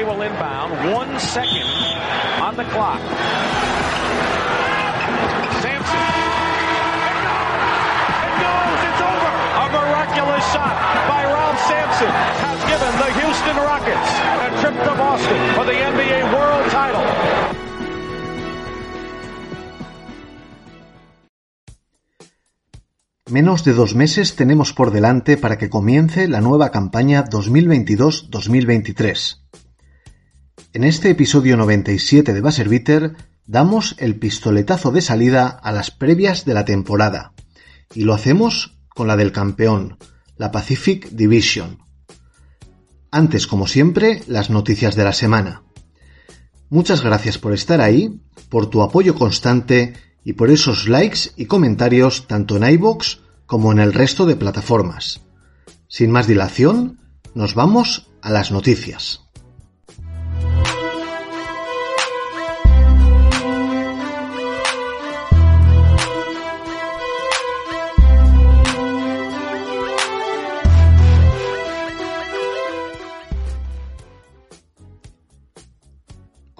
McCray will inbound. One second on the clock. Sampson. It goes. It's over. A miraculous shot by Ralph Sampson has given the Houston Rockets a trip to Boston for the NBA World Title. Menos de dos meses tenemos por delante para que comience la nueva campaña 2022-2023. En este episodio 97 de Buzzer damos el pistoletazo de salida a las previas de la temporada y lo hacemos con la del campeón, la Pacific Division. Antes, como siempre, las noticias de la semana. Muchas gracias por estar ahí, por tu apoyo constante y por esos likes y comentarios tanto en iBox como en el resto de plataformas. Sin más dilación, nos vamos a las noticias.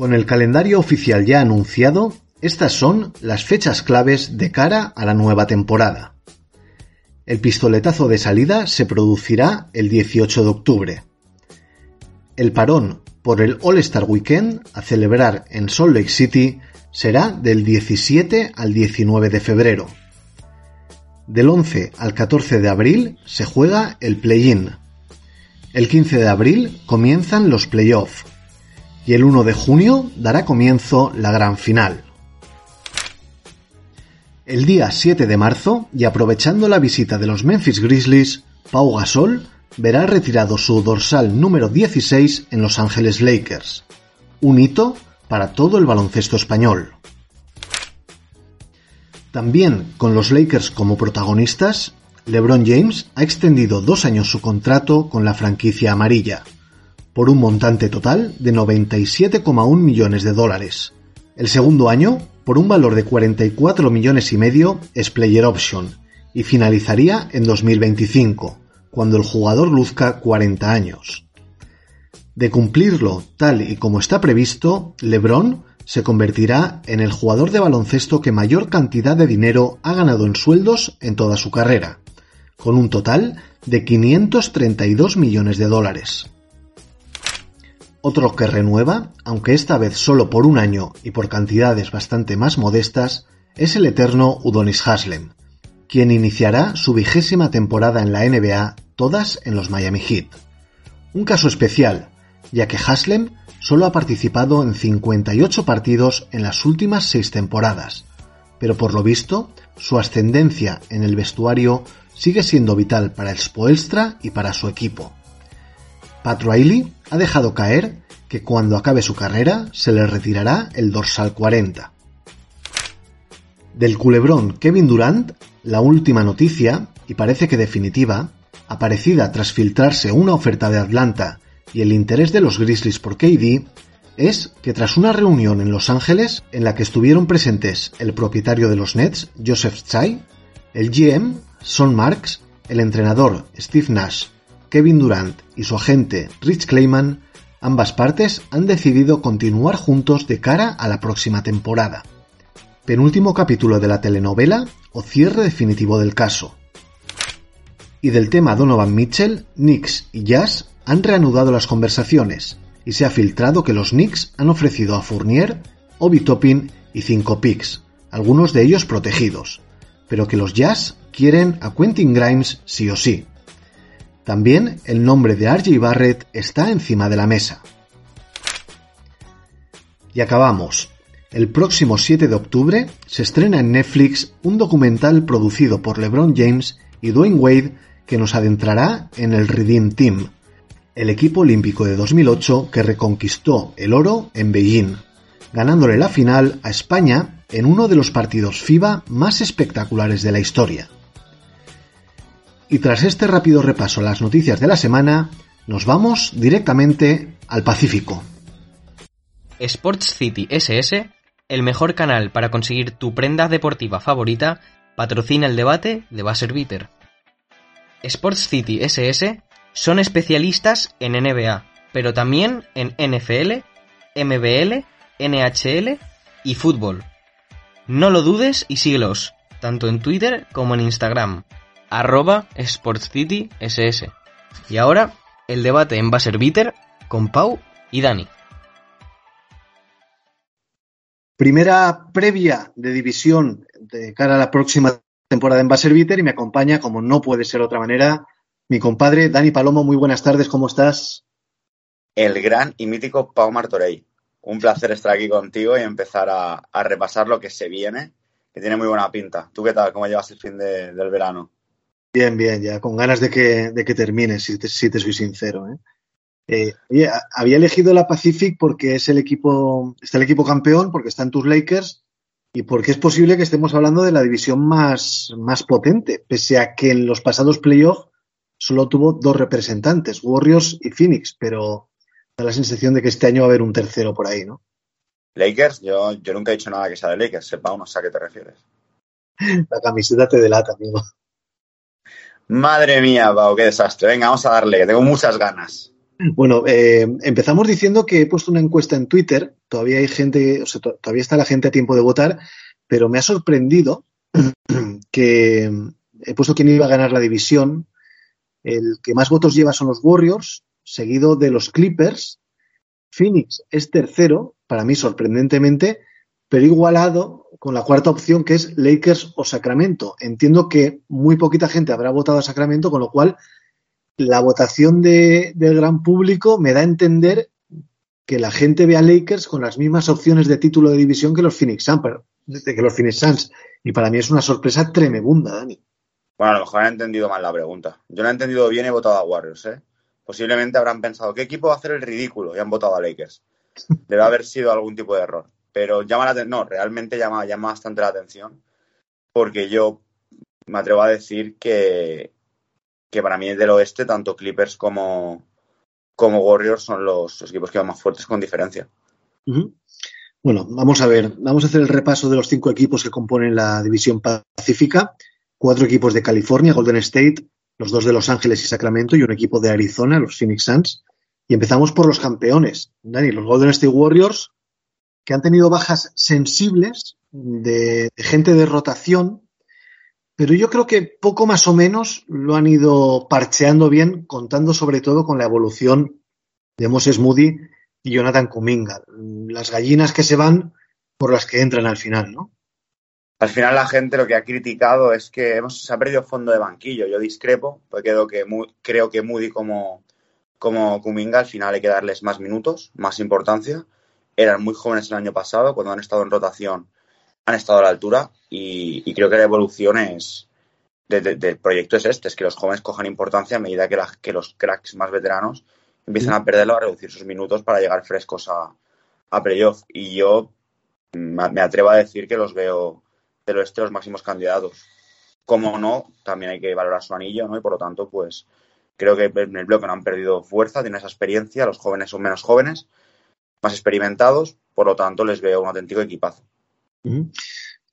Con el calendario oficial ya anunciado, estas son las fechas claves de cara a la nueva temporada. El pistoletazo de salida se producirá el 18 de octubre. El parón por el All-Star Weekend a celebrar en Salt Lake City será del 17 al 19 de febrero. Del 11 al 14 de abril se juega el play-in. El 15 de abril comienzan los playoffs y el 1 de junio dará comienzo la gran final. El día 7 de marzo, y aprovechando la visita de los Memphis Grizzlies, Pau Gasol verá retirado su dorsal número 16 en Los Ángeles Lakers, un hito para todo el baloncesto español. También con los Lakers como protagonistas, LeBron James ha extendido dos años su contrato con la franquicia amarilla, por un montante total de 97,1 millones de dólares. El segundo año, por un valor de 44 millones y medio, es player option y finalizaría en 2025, cuando el jugador luzca 40 años. De cumplirlo tal y como está previsto, LeBron se convertirá en el jugador de baloncesto que mayor cantidad de dinero ha ganado en sueldos en toda su carrera, con un total de 532 millones de dólares. Otro que renueva, aunque esta vez solo por un año y por cantidades bastante más modestas, es el eterno Udonis Haslem, quien iniciará su vigésima temporada en la NBA, todas en los Miami Heat. Un caso especial, ya que Haslem solo ha participado en 58 partidos en las últimas seis temporadas, pero por lo visto, su ascendencia en el vestuario sigue siendo vital para el Spoelstra y para su equipo. Pat Riley ha dejado caer que cuando acabe su carrera se le retirará el dorsal 40. Del culebrón Kevin Durant, la última noticia, y parece que definitiva, aparecida tras filtrarse una oferta de Atlanta y el interés de los Grizzlies por KD, es que tras una reunión en Los Ángeles en la que estuvieron presentes el propietario de los Nets, Joseph Tsai, el GM, Son Marks, el entrenador Steve Nash Kevin Durant y su agente Rich Clayman, ambas partes han decidido continuar juntos de cara a la próxima temporada. Penúltimo capítulo de la telenovela o cierre definitivo del caso. Y del tema Donovan Mitchell, Knicks y Jazz han reanudado las conversaciones y se ha filtrado que los Knicks han ofrecido a Fournier, Obi Toppin y 5 picks, algunos de ellos protegidos, pero que los Jazz quieren a Quentin Grimes sí o sí. También el nombre de RJ Barrett está encima de la mesa. Y acabamos. El próximo 7 de octubre se estrena en Netflix un documental producido por LeBron James y Dwayne Wade que nos adentrará en el Redeem Team, el equipo olímpico de 2008 que reconquistó el oro en Beijing, ganándole la final a España en uno de los partidos FIBA más espectaculares de la historia. Y tras este rápido repaso a las noticias de la semana, nos vamos directamente al Pacífico. Sports City SS el mejor canal para conseguir tu prenda deportiva favorita, patrocina el debate de Basser Bitter. Sports City SS son especialistas en NBA, pero también en NFL, MBL, NHL y fútbol. No lo dudes y síguelos, tanto en Twitter como en Instagram, arroba SportsCitySS. Y ahora, el debate en Basser Bitter con Pau y Dani. Primera previa de división de cara a la próxima temporada en Baserviter y me acompaña, como no puede ser de otra manera, mi compadre Dani Palomo. Muy buenas tardes, ¿cómo estás? El gran y mítico Pau Martorey. Un placer estar aquí contigo y empezar a, a, repasar lo que se viene, que tiene muy buena pinta. ¿Tú qué tal? ¿Cómo llevas el fin de, del verano? Bien, bien, ya con ganas de que, de que termine, si te, si te soy sincero. ¿eh? Eh, oye, había elegido la Pacific porque es el equipo, está el equipo campeón, porque están tus Lakers y porque es posible que estemos hablando de la división más, más potente, pese a que en los pasados playoffs solo tuvo dos representantes, Warriors y Phoenix, pero da la sensación de que este año va a haber un tercero por ahí, ¿no? Lakers, yo, yo nunca he dicho nada que sea de Lakers, sepa uno a qué te refieres. La camiseta te delata, amigo. Madre mía, Pau, qué desastre. Venga, vamos a darle, que tengo muchas ganas. Bueno, eh, empezamos diciendo que he puesto una encuesta en Twitter. Todavía hay gente, o sea, todavía está la gente a tiempo de votar, pero me ha sorprendido que he puesto quién iba a ganar la división. El que más votos lleva son los Warriors, seguido de los Clippers. Phoenix es tercero, para mí sorprendentemente, pero igualado con la cuarta opción que es Lakers o Sacramento. Entiendo que muy poquita gente habrá votado a Sacramento, con lo cual la votación de, del gran público me da a entender que la gente ve a Lakers con las mismas opciones de título de división que los Phoenix Suns, que los Phoenix Suns. Y para mí es una sorpresa tremenda, Dani. Bueno, a lo mejor han entendido mal la pregunta. Yo la he entendido bien y he votado a Warriors, ¿eh? Posiblemente habrán pensado, ¿qué equipo va a hacer el ridículo? Y han votado a Lakers. Debe haber sido algún tipo de error. Pero llama la no, realmente llama, llama bastante la atención porque yo me atrevo a decir que, que para mí del oeste, tanto Clippers como, como Warriors son los, equipos que van más fuertes con diferencia. Bueno, vamos a ver, vamos a hacer el repaso de los cinco equipos que componen la división pacífica. Cuatro equipos de California, Golden State, los dos de Los Ángeles y Sacramento, y un equipo de Arizona, los Phoenix Suns. Y empezamos por los campeones, Dani, los Golden State Warriors, que han tenido bajas sensibles de, gente de rotación, pero yo creo que poco más o menos lo han ido parcheando bien, contando sobre todo con la evolución de Moses Moody y Jonathan Kuminga. Las gallinas que se van por las que entran al final, ¿no? Al final la gente lo que ha criticado es que hemos, se ha perdido fondo de banquillo. Yo discrepo, porque creo que, creo que Moody como, como Kuminga al final hay que darles más minutos, más importancia. Eran muy jóvenes el año pasado, cuando han estado en rotación han estado a la altura y, y creo que la evolución es del de, de proyecto es este, es que los jóvenes cojan importancia a medida que, la, que los cracks más veteranos empiezan a perderlo, a reducir sus minutos para llegar frescos a, a playoff. Y yo me atrevo a decir que los veo del oeste los máximos candidatos. Como no, también hay que valorar su anillo, ¿no? Y por lo tanto, pues creo que en el bloque no han perdido fuerza, tienen esa experiencia, los jóvenes son menos jóvenes, más experimentados, por lo tanto les veo un auténtico equipazo.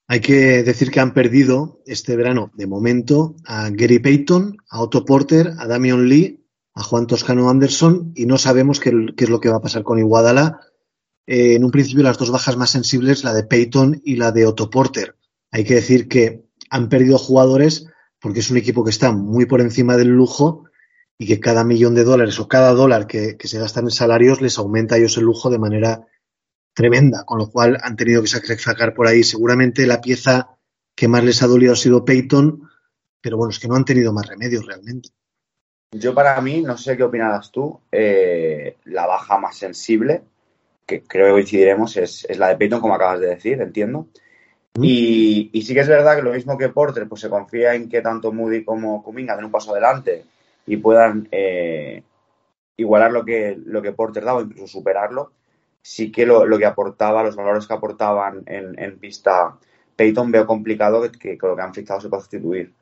Hay que decir que han perdido este verano, de momento, a Gary Payton, a Otto Porter, a Damian Lee, a Juan Toscano Anderson y no sabemos qué, qué es lo que va a pasar con Iguadala. Eh, en un principio las dos bajas más sensibles, la de Payton y la de Otto Porter. Hay que decir que han perdido jugadores porque es un equipo que está muy por encima del lujo y que cada millón de dólares o cada dólar que, que se gastan en salarios les aumenta a ellos el lujo de manera tremenda, con lo cual han tenido que sacar por ahí. Seguramente la pieza que más les ha dolido ha sido Peyton, pero bueno, es que no han tenido más remedios realmente. Yo para mí, no sé qué opinarás tú, eh, la baja más sensible que creo que coincidiremos, es, es la de Peyton, como acabas de decir, entiendo. Y, y, sí que es verdad que lo mismo que Porter, pues se confía en que tanto Moody como Kuminga den un paso adelante y puedan eh, igualar lo que, lo que Porter daba, incluso superarlo. Sí que lo, lo que aportaba, los valores que aportaban en, en pista Peyton, veo complicado que, que, con lo que han fijado se pueda sustituir.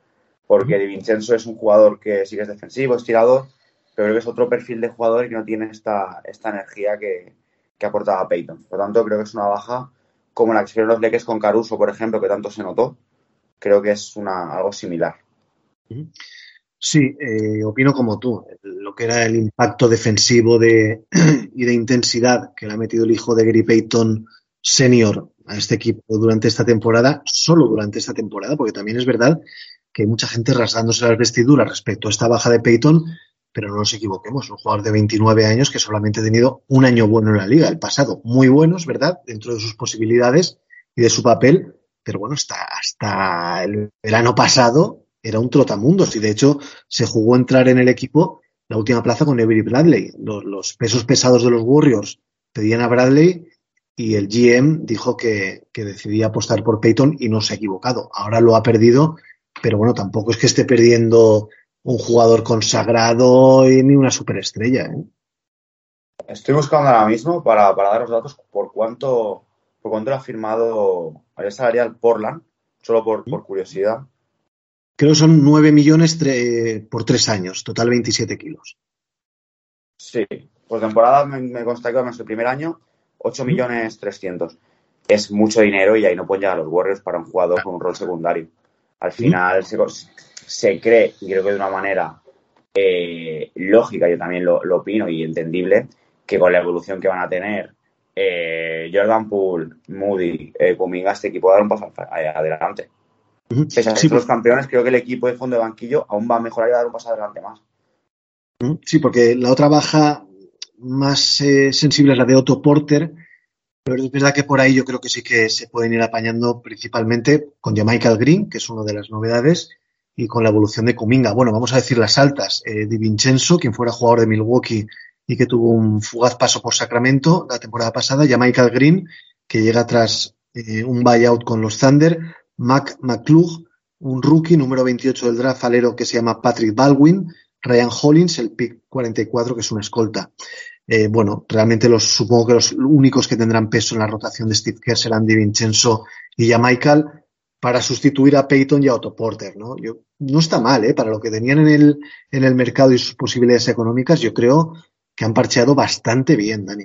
Porque Di Vincenzo es un jugador que sí que es defensivo, es tirador, pero creo que es otro perfil de jugador y que no tiene esta, esta energía que, que aportaba Peyton. Por lo tanto, creo que es una baja como la que se los Lakers con Caruso, por ejemplo, que tanto se notó. Creo que es una, algo similar. Sí, eh, opino como tú. Lo que era el impacto defensivo de, y de intensidad que le ha metido el hijo de Gary Payton senior a este equipo durante esta temporada, solo durante esta temporada, porque también es verdad que hay mucha gente rasgándose las vestiduras respecto a esta baja de Payton, pero no nos equivoquemos, un jugador de 29 años que solamente ha tenido un año bueno en la liga, el pasado muy bueno, es verdad, dentro de sus posibilidades y de su papel, pero bueno, hasta, hasta el verano pasado era un trotamundos y de hecho se jugó entrar en el equipo la última plaza con Avery Bradley. Los, pesos pesados de los Warriors pedían a Bradley y el GM dijo que, que decidía apostar por Peyton y no se ha equivocado. Ahora lo ha perdido, pero bueno, tampoco es que esté perdiendo un jugador consagrado ni una superestrella. ¿eh? Estoy buscando ahora mismo para, para dar los datos por cuánto por cuánto ha firmado el salarial Portland, solo por curiosidad. Creo que son 9 millones por tres años, total 27 kilos. Sí, por temporada me, me consta que el primer año 8 millones 300. Es mucho dinero y ahí no pueden llegar los Warriors para un jugador con un rol secundario. Al final se, se cree, y creo que de una manera eh, lógica, yo también lo, lo, opino y entendible, que con la evolución que van a tener eh, Jordan Poole, Moody, eh, Kuminga, este equipo va a dar un paso adelante. Uh -huh. Pese a sí, los campeones, creo que el equipo de fondo de banquillo aún va a mejorar y va a dar un paso adelante más. Sí, porque la otra baja más eh, sensible es la de Otto Porter, pero es verdad que por ahí yo creo que sí que se pueden ir apañando principalmente con Michael Green, que es una de las novedades, y con la evolución de Kuminga. Bueno, vamos a decir las altas. Eh, Di Vincenzo, quien fuera jugador de Milwaukee y que tuvo un fugaz paso por Sacramento la temporada pasada, Michael Green, que llega tras eh, un buyout con los Thunder, Mac McClug, un rookie número 28 del draft alero que se llama Patrick Baldwin, Ryan Hollins, el pick 44, que es una escolta. Eh, bueno, realmente los, supongo que los únicos que tendrán peso en la rotación de Steve Kerr serán Di Vincenzo y ya Michael para sustituir a Peyton y a Otto Porter, ¿no? Yo, no está mal, ¿eh? Para lo que tenían en el, en el mercado y sus posibilidades económicas, yo creo que han parcheado bastante bien, Dani.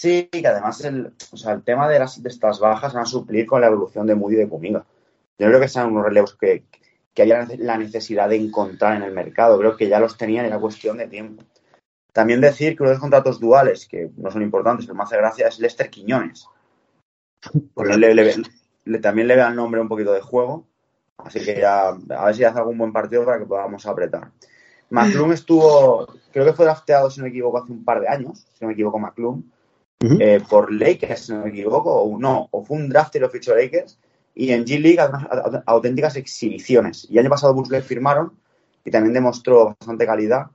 Sí, que además el, o sea, el tema de, las, de estas bajas van a suplir con la evolución de Moody y de Kuminga. Yo creo que sean unos relevos que, que había la necesidad de encontrar en el mercado. Creo que ya los tenían, era cuestión de tiempo. También decir que uno de los contratos duales, que no son importantes, pero me hace gracia, es Lester Quiñones. Porque le, le, le, también le vea el nombre un poquito de juego. Así que ya, a ver si hace algún buen partido para que podamos apretar. McClung estuvo, creo que fue drafteado, si no me equivoco, hace un par de años, si no me equivoco, McClung, uh -huh. eh, por Lakers, si no me equivoco, o no, o fue un draft y lo fichó Lakers, y en G League unas auténticas exhibiciones. Y el año pasado Bulls le firmaron y también demostró bastante calidad,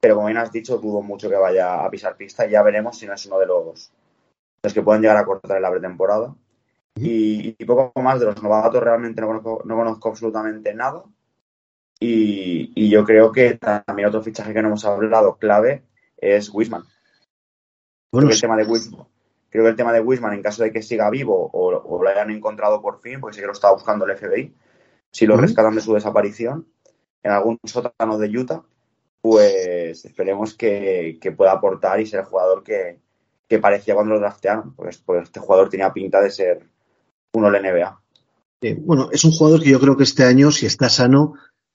pero como bien has dicho, dudo mucho que vaya a pisar pista y ya veremos si no es uno de los, los que pueden llegar a cortar en la pretemporada. Uh -huh. y, y, poco más de los novatos realmente no conozco, no conozco absolutamente nada. Y, y, yo creo que también otro fichaje que no hemos hablado clave es Wisman. Bueno, creo que el tema de Wisman, creo que el tema de Wisman, en caso de que siga vivo o, o, lo hayan encontrado por fin, porque sí que lo estaba buscando el FBI, si lo uh -huh. rescatan de su desaparición en algún sótano de Utah, pues esperemos que, que pueda aportar y ser el jugador que, que parecía cuando lo draftearon, porque, porque este jugador tenía pinta de ser uno de la NBA. Eh, bueno, es un jugador que yo creo que este año, si está sano,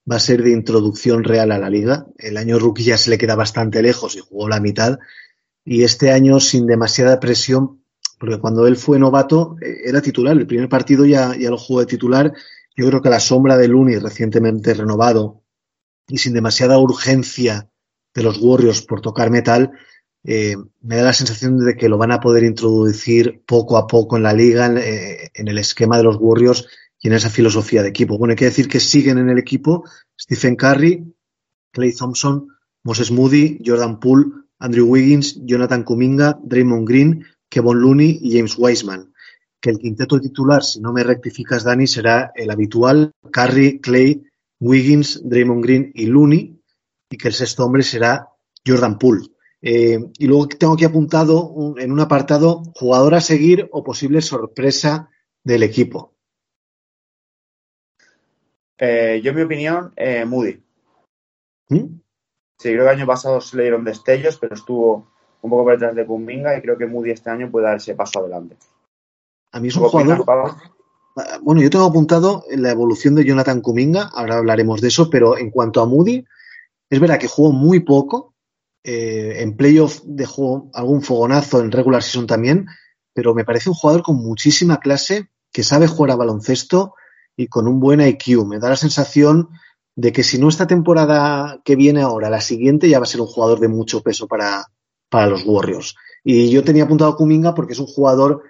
va a ser de introducción real a la liga. El año rookie ya se le queda bastante lejos y jugó la mitad. Y este año sin demasiada presión, porque cuando él fue novato eh, era titular. El primer partido ya, lo jugó de titular. Yo creo que la sombra de Looney, recientemente renovado, y sin demasiada urgencia de los Warriors por tocar metal, eh, me da la sensación de que lo van a poder introducir poco a poco en la liga, en, eh, en, el esquema de los Warriors y en esa filosofía de equipo. Bueno, hay que decir que siguen en el equipo Stephen Curry, Clay Thompson, Moses Moody, Jordan Poole, Andrew Wiggins, Jonathan Kuminga, Draymond Green, Kevin Looney y James Wiseman. Que el quinteto titular, si no me rectificas, Dani, será el habitual Curry, Clay, Wiggins, Draymond Green y Looney, y que el sexto hombre será Jordan Poole. Eh, y luego tengo aquí apuntado un- en un apartado jugador a seguir o posible sorpresa del equipo. Eh, yo, en mi opinión, eh, Moody. ¿Mm? Sí, creo que el año pasado se le dieron destellos, pero estuvo un poco por detrás de Kuminga y creo que Moody este año puede dar ese paso adelante. A mí es un. Ah, Bueno, yo tengo apuntado la evolución de Jonathan Kuminga, ahora hablaremos de eso, pero en cuanto a Moody, es verdad que jugó muy poco, eh, en playoff dejó algún fogonazo, en regular season también, pero me parece un jugador con muchísima clase, que sabe jugar a baloncesto y con un buen IQ. Me da la sensación de que si no esta temporada que viene ahora, la siguiente ya va a ser un jugador de mucho peso para, para los Warriors. Y yo tenía apuntado a Kuminga porque es un jugador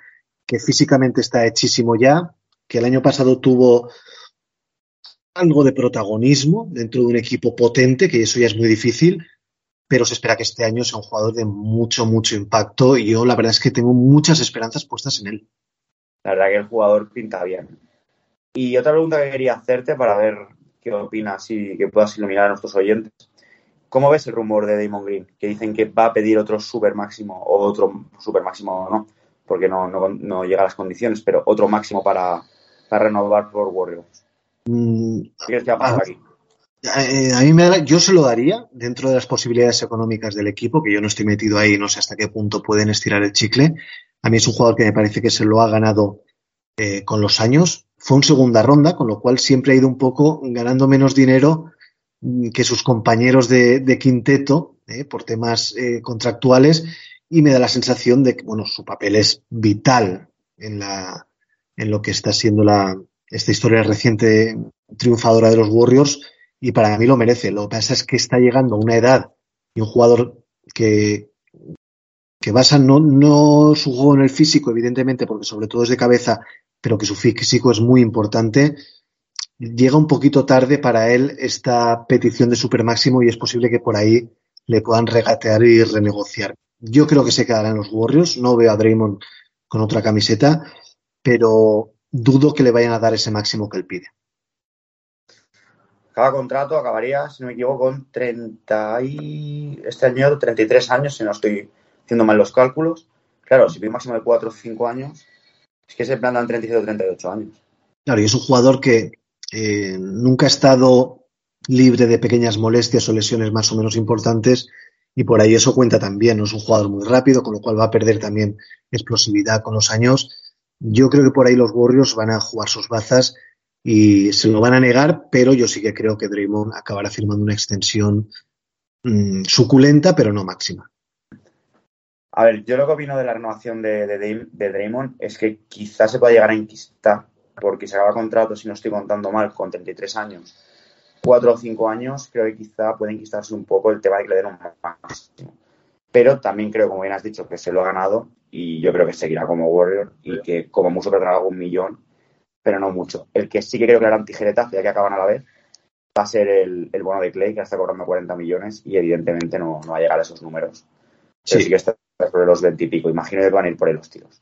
que físicamente está hechísimo ya, que el año pasado tuvo algo de protagonismo dentro de un equipo potente, que eso ya es muy difícil, pero se espera que este año sea un jugador de mucho, mucho impacto y yo la verdad es que tengo muchas esperanzas puestas en él. La verdad que el jugador pinta bien. Y otra pregunta que quería hacerte para ver qué opinas y que puedas iluminar a nuestros oyentes. ¿Cómo ves el rumor de Damon Green? Que dicen que va a pedir otro super máximo, o otro super máximo no, porque no, no, no llega a las condiciones, pero otro máximo para, para renovar por Warriors. Mm, ¿Qué que va a pasar Ah. aquí? eh, a mí me da- yo se lo daría dentro de las posibilidades económicas del equipo, que yo no estoy metido ahí, no sé hasta qué punto pueden estirar el chicle. A mí es un jugador que me parece que se lo ha ganado eh, con los años. Fue un segunda ronda, con lo cual siempre ha ido un poco ganando menos dinero mm, que sus compañeros de, de quinteto eh, por temas eh, contractuales y me da la sensación de que bueno su papel es vital en la en lo que está siendo la esta historia reciente triunfadora de los Warriors y para mí lo merece. Lo que pasa es que está llegando a una edad y un jugador que, que basa no, no su juego en el físico, evidentemente, porque sobre todo es de cabeza, pero que su físico es muy importante. Llega un poquito tarde para él esta petición de super máximo y es posible que por ahí le puedan regatear y renegociar. Yo creo que se quedará en los Warriors. No veo a Draymond con otra camiseta, pero dudo que le vayan a dar ese máximo que él pide. Cada contrato acabaría, si no me equivoco, con 30 y... Este año 33 años, si no estoy haciendo mal los cálculos. Claro, si pide máximo de 4 o 5 años, es que se plantan 37 o 38 años. Claro, y es un jugador que eh, nunca ha estado libre de pequeñas molestias o lesiones más o menos importantes y por ahí eso cuenta también. Es un jugador muy rápido, con lo cual va a perder también explosividad con los años. Yo creo que por ahí los Warriors van a jugar sus bazas y se lo van a negar, pero yo sí que creo que Draymond acabará firmando una extensión mmm, suculenta, pero no máxima. A ver, yo lo que opino de la renovación de, de, de Draymond es que quizás se pueda llegar a inquistar, porque se acaba contrato, si no estoy contando mal, con 33 años, 4 o 5 años, creo que quizá puede inquistarse un poco el tema de que le den un máximo. Pero también creo, como bien has dicho, que se lo ha ganado y yo creo que seguirá como Warrior y que como mucho perderá algún millón, pero no mucho. El que sí que creo que harán tijeretazo, ya que acaban a la vez, va a ser el, el bono de Clay, que está cobrando 40 millones y evidentemente no, no va a llegar a esos números. Pero sí, sí que está por los 20 y pico. Imagino que van a ir por ahí los tiros.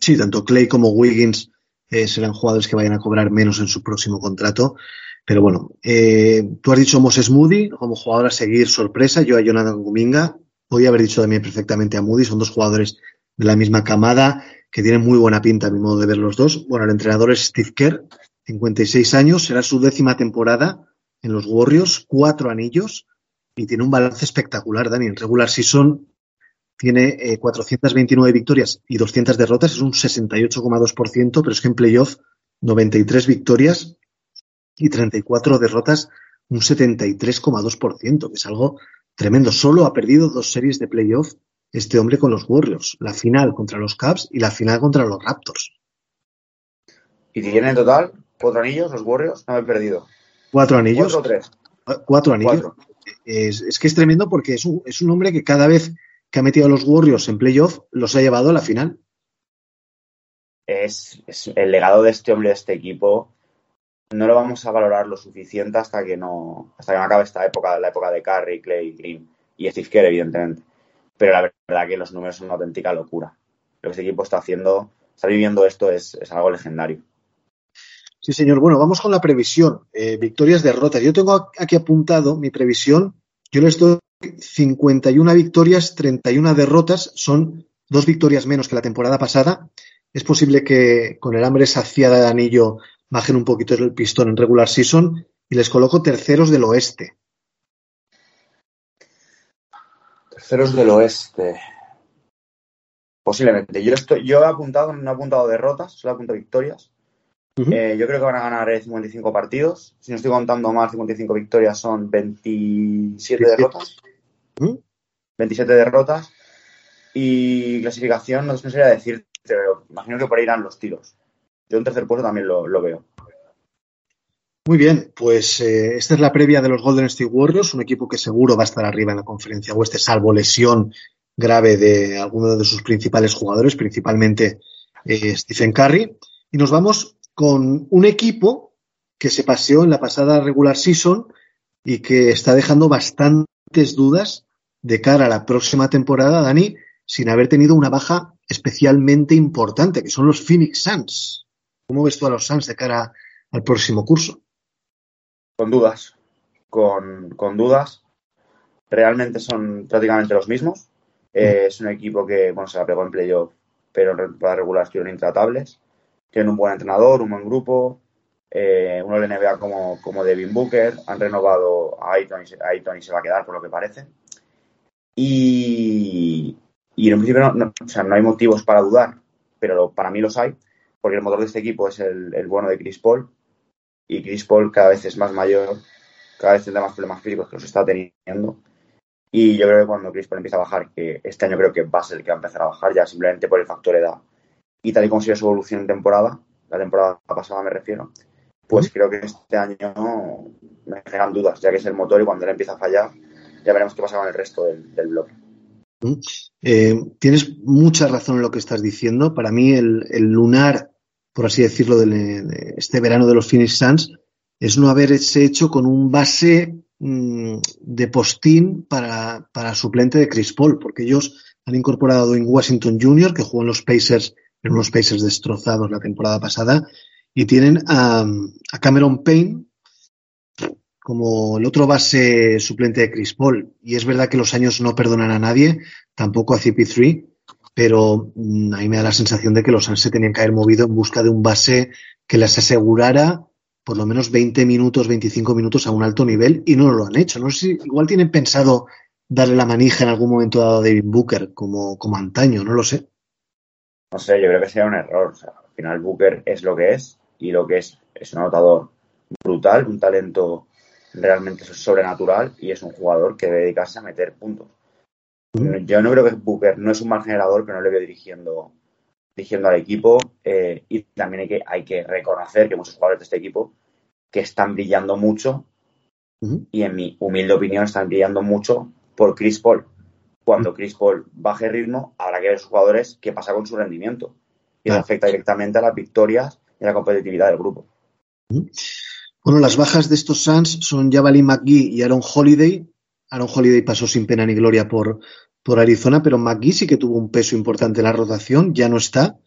Sí, tanto Clay como Wiggins eh, serán jugadores que vayan a cobrar menos en su próximo contrato. Pero bueno, eh, tú has dicho Moses Moody como jugador a seguir sorpresa. Yo a Jonathan Kuminga. Podía haber dicho también perfectamente a Moody. Son dos jugadores de la misma camada que tienen muy buena pinta a mi modo de ver los dos. Bueno, el entrenador es Steve Kerr, 56 años. Será su décima temporada en los Warriors. Cuatro anillos. Y tiene un balance espectacular, Dani. En regular season tiene eh, 429 victorias y 200 derrotas, es un 68,2%, pero es que en playoff 93 victorias y 34 derrotas, un 73,2%, que es algo tremendo. Solo ha perdido dos series de playoff este hombre con los Warriors, la final contra los Cavs y la final contra los Raptors. ¿Y tienen en total cuatro anillos los Warriors? No he perdido. ¿Cuatro anillos? ¿Cuatro o tres? Cuatro anillos. Cuatro. Es, es, que es tremendo porque es un, es un hombre que cada vez que ha metido a los Warriors en playoff los ha llevado a la final. Es, es, el legado de este hombre, de este equipo, no lo vamos a valorar lo suficiente hasta que no, hasta que no acabe esta época, la época de Curry, Clay, Green y Steve Kerr, evidentemente. pero la verdad que los números son una auténtica locura. Lo que este equipo está haciendo, está viviendo esto es, es algo legendario. Sí, señor. Bueno, vamos con la previsión. Eh, victorias, derrotas. Yo tengo aquí apuntado mi previsión. Yo les doy 51 victorias, 31 derrotas. Son dos victorias menos que la temporada pasada. Es posible que con el hambre saciada de anillo bajen un poquito el pistón en regular season y les coloco terceros del oeste. Terceros del oeste. Posiblemente. Yo estoy, yo he apuntado, no he apuntado derrotas, solo he apuntado victorias. Eh, yo creo que van a ganar eh, 55 partidos. Si no estoy contando mal, 55 victorias son 27 derrotas. Ujú. 27 derrotas. Y clasificación, no sé sería decir, pero imagino que por ahí irán los tiros. Yo en tercer puesto también lo, lo veo. Muy bien, pues eh, esta es la previa de los Golden State Warriors, un equipo que seguro va a estar arriba en la conferencia oeste, salvo lesión grave de alguno de sus principales jugadores, principalmente eh, Stephen Curry. Y nos vamos con un equipo que se paseó en la pasada regular season y que está dejando bastantes dudas de cara a la próxima temporada, Dani, sin haber tenido una baja especialmente importante, que son los Phoenix Suns. ¿Cómo ves tú a los Suns de cara al próximo curso? Con dudas. Con, con dudas. Realmente son prácticamente los mismos. Eh, es un equipo que, bueno, se la pegó en playoff, pero en temporada regular estuvieron intratables. Tienen un buen entrenador, un buen grupo. Eh, uno de NBA como, como Devin Booker. Han renovado a Aiton, y a se va a quedar, por lo que parece. Y, y en un principio no, o sea, no hay motivos para dudar, pero para mí los hay, porque el motor de este equipo es el, el bueno de Chris Paul. Y Chris Paul cada vez es más mayor, cada vez tendrá más problemas físicos que los está teniendo. Y yo creo que cuando Chris Paul empieza a bajar, que este año creo que va a ser el que va a empezar a bajar ya simplemente por el factor edad, y tal y como sigue su evolución en temporada, la temporada pasada me refiero, pues creo que este año me generan dudas, ya que es el motor y cuando él empieza a fallar, ya veremos qué pasa con el resto del, del bloque. Eh, tienes mucha razón en lo que estás diciendo. Para mí, el, el lunar, por así decirlo, de, de este verano de los Phoenix Suns es no haberse hecho con un base mmm, de postín para, para, suplente de Chris Paul, porque ellos han incorporado a Dwayne Washington Jr., que jugó en los Pacers, en unos Pacers destrozados la temporada pasada, y tienen a, a Cameron Payne como el otro base suplente de Chris Paul. Y es verdad que los años no perdonan a nadie, tampoco a CP3, pero mmm, ahí me da la sensación de que los Suns se tenían que haber movido en busca de un base que les asegurara por lo menos 20 minutos, 25 minutos a un alto nivel y no lo han hecho. No sé si igual tienen pensado darle la manija en algún momento dado a David Booker como, como antaño, no lo sé. No sé, yo creo que sería un error. O sea, al final Booker es lo que es y lo que es es un anotador brutal, un talento realmente sobrenatural y es un jugador que debe dedicarse a meter puntos. Yo no creo que Booker no es un mal generador, pero no le veo dirigiendo, dirigiendo al equipo. Eh, y también hay que, hay que reconocer que muchos jugadores de este equipo que están brillando mucho uh -huh. y en mi humilde opinión están brillando mucho por Chris Paul. Cuando Chris Paul baje ritmo, habrá que ver sus jugadores qué pasa con su rendimiento. Y eso afecta directamente a las victorias y a la competitividad del grupo. Bueno, las bajas de estos Suns son Javali McGee y Aaron Holiday. Aaron Holiday pasó sin pena ni gloria por, por Arizona, pero McGee sí que tuvo un peso importante en la rotación, ya no está.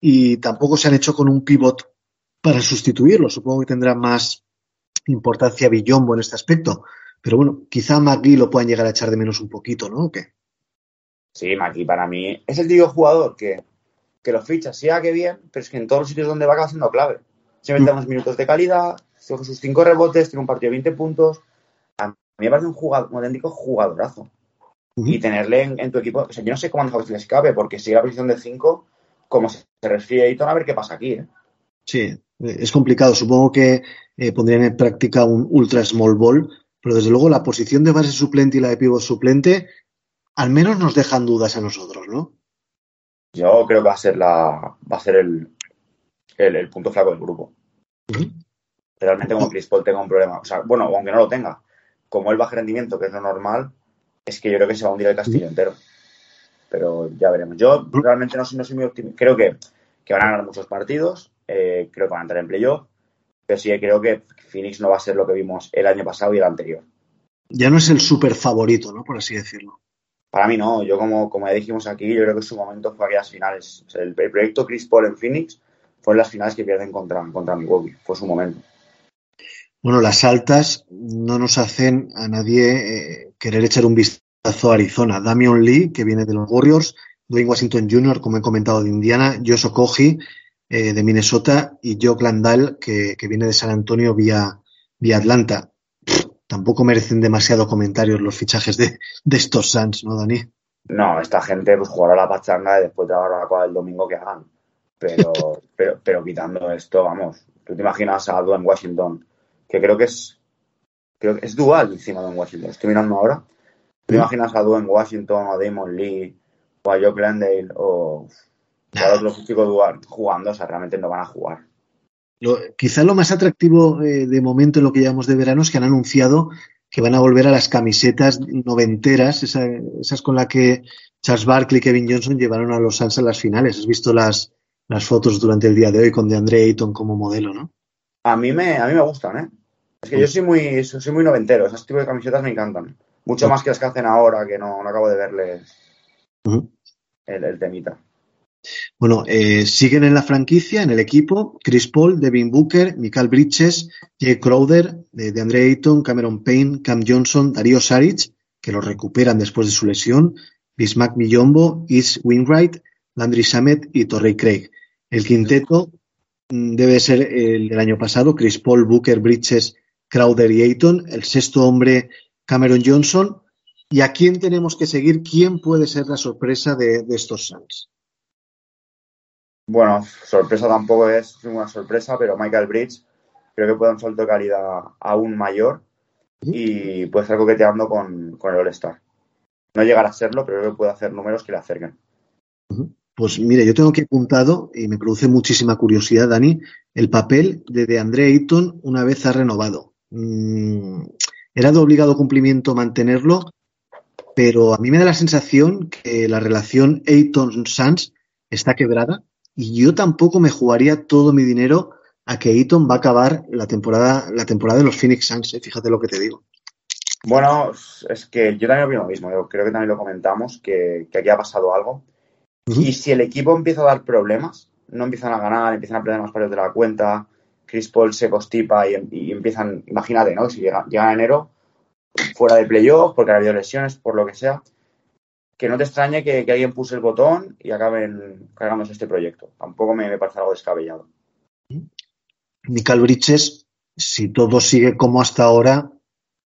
Y tampoco se han hecho con un pivot para sustituirlo. Supongo que tendrá más importancia Villombo en este aspecto. Pero bueno, quizá McGee lo puedan llegar a echar de menos un poquito, ¿no? ¿O qué? Sí, McGee para mí es el típico jugador que, que lo ficha, sí, que bien, pero es que en todos los sitios donde va acaba siendo clave. Se mete unos minutos de calidad, coge sus cinco rebotes, tiene un partido de 20 puntos. A mí me parece un, jugador, un auténtico jugadorazo. Uh -huh. Y tenerle en, en, tu equipo, o sea, yo no sé cómo que se le escape, porque sigue la posición de 5, como se, se resfría Ayton, a ver qué pasa aquí. ¿eh? Sí, es complicado. Supongo que eh, pondrían en práctica un ultra small ball, pero desde luego la posición de base suplente y la de pivot suplente al menos nos dejan dudas a nosotros, ¿no? Yo creo que va a ser la va a ser el, el, el punto flaco del grupo. Uh -huh. Realmente como Chris Paul tenga un problema, o sea, bueno, aunque no lo tenga, como el bajo rendimiento, que es lo normal, es que yo creo que se va a hundir el castillo uh -huh. entero. Pero ya veremos. Yo realmente no soy, no soy muy optimista. Creo que, que van a ganar muchos partidos, eh, creo que van a entrar en playoff, pero sí creo que Phoenix no va a ser lo que vimos el año pasado y el anterior. Ya no es el super favorito, ¿no? Por así decirlo. Para mí no, yo como, como ya dijimos aquí, yo creo que su momento fue aquellas finales. El proyecto Chris Paul en Phoenix fueron las finales que pierden contra, contra Milwaukee, fue su momento. Bueno, las altas no nos hacen a nadie eh, querer echar un vistazo a Arizona. Damian Lee, que viene de los Warriors, Dwayne Washington Jr., como he comentado, de Indiana, Josh Okoji, eh, de Minnesota, y Joe Landale, que, que, viene de San Antonio vía, vía Atlanta. Tampoco merecen demasiado comentarios los fichajes de, de, estos Suns, ¿no, Dani? No, esta gente pues jugará la pachanga y después de la barbacoa del domingo que hagan. Pero, pero, pero quitando esto, vamos, tú te imaginas a Dwayne Washington, que creo que es creo que es dual encima de Washington. Estoy mirando ahora. ¿Te ¿Sí? imaginas a Dwayne Washington, a Damon Lee, o a Joe Glendale, o a otros chicos dual jugando? O sea, realmente no van a jugar. Lo, quizá lo más atractivo eh, de momento en lo que llevamos de verano es que han anunciado que van a volver a las camisetas noventeras, esa, esas con las que Charles Barkley y Kevin Johnson llevaron a los Suns a las finales. ¿Has visto las, las fotos durante el día de hoy con DeAndre Ayton como modelo, no? A mí me, a mí me gustan, ¿eh? Es que yo soy muy, soy muy noventero, esos tipos de camisetas me encantan. Mucho más que las que hacen ahora, que no, no acabo de verles uh -huh. el, el, temita. Bueno, eh, siguen en la franquicia, en el equipo, Chris Paul, Devin Booker, Michael Bridges, Jay Crowder, de, Andre Ayton, Cameron Payne, Cam Johnson, Darío Saric, que lo recuperan después de su lesión, Bismack Millombo, Is Winwright, Landry Samet y Torrey Craig. El quinteto debe ser el del año pasado, Chris Paul, Booker, Bridges, Crowder y Ayton, el sexto hombre Cameron Johnson. ¿Y a quién tenemos que seguir? ¿Quién puede ser la sorpresa de, de estos Suns? Bueno, sorpresa tampoco es una sorpresa, pero Michael Bridge creo que puede un salto de calidad aún mayor y puede estar coqueteando con, con el All-Star. No llegará a serlo, pero creo que puede hacer números que le acerquen. Pues mire, yo tengo aquí apuntado, y me produce muchísima curiosidad, Dani, el papel de, de André Ayton una vez ha renovado. Mm, era de obligado cumplimiento mantenerlo, pero a mí me da la sensación que la relación Ayton-Sans está quebrada y yo tampoco me jugaría todo mi dinero a que Ayton va a acabar la temporada, la temporada de los Phoenix Suns, ¿eh? fíjate lo que te digo. Bueno, es que yo también opino lo mismo, yo creo que también lo comentamos, que, que aquí ha pasado algo. Uh -huh. Y si el equipo empieza a dar problemas, no empiezan a ganar, empiezan a perder más partidos de la cuenta, Chris Paul se constipa y, y empiezan, imagínate, ¿no? Si llega, llega enero fuera de playoff, porque ha habido lesiones, por lo que sea, que no te extrañe que, que alguien puse el botón y acaben cargándose este proyecto. Tampoco me, me parece algo descabellado. Michael Bridges, si todo sigue como hasta ahora,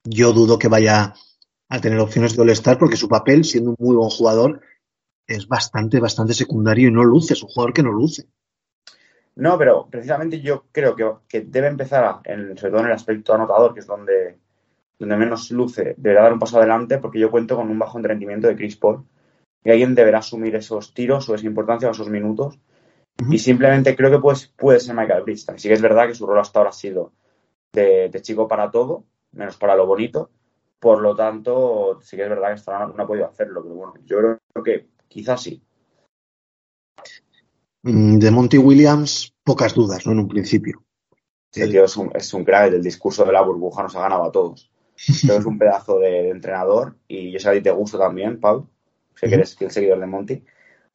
yo dudo que vaya a tener opciones de All-Star porque su papel, siendo un muy buen jugador, es bastante, bastante secundario y no luce, es un jugador que no luce. No, pero precisamente yo creo que, que debe empezar, en, sobre todo en el aspecto anotador, que es donde, donde menos luce, deberá dar un paso adelante porque yo cuento con un bajo rendimiento de Chris Paul y alguien deberá asumir esos tiros o esa importancia o esos minutos uh -huh. y simplemente creo que puede, puede ser Michael Bridges. Sí que es verdad que su rol hasta ahora ha sido de, de, chico para todo, menos para lo bonito, por lo tanto sí que es verdad que hasta ahora no, no ha podido hacerlo, pero bueno, yo creo que quizás sí. Mm, de Monty Williams, pocas dudas, ¿no? En un principio. Sí, el tío es un, es un crack, el discurso de la burbuja nos ha ganado a todos. Pero es un pedazo de, de, entrenador y yo sé que a ti te gusta también, Pau. Sé que eres el seguidor de Monty.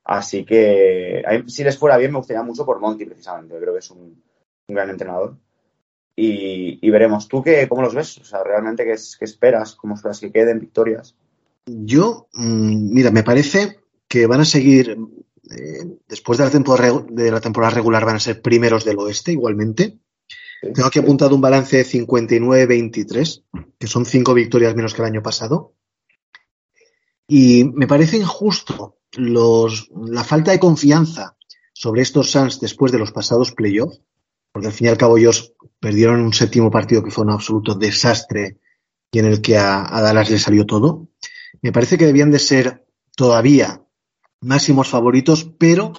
Así que a mí, si les fuera bien me gustaría mucho por Monty precisamente. Creo que es un, un gran entrenador. Y, y, veremos. ¿Tú qué, cómo los ves? O sea, realmente, ¿qué, qué esperas? ¿Cómo esperas que queden victorias? Yo, mmm, mira, me parece que van a seguir eh, después de la, temporada, de la temporada regular van a ser primeros del oeste igualmente. Tengo aquí apuntado un balance de 59-23, que son cinco victorias menos que el año pasado. Y me parece injusto los, la falta de confianza sobre estos Suns después de los pasados playoffs, porque al fin y al cabo ellos perdieron un séptimo partido que fue un absoluto desastre y en el que a, a Dallas le salió todo. Me parece que debían de ser todavía máximos favoritos, pero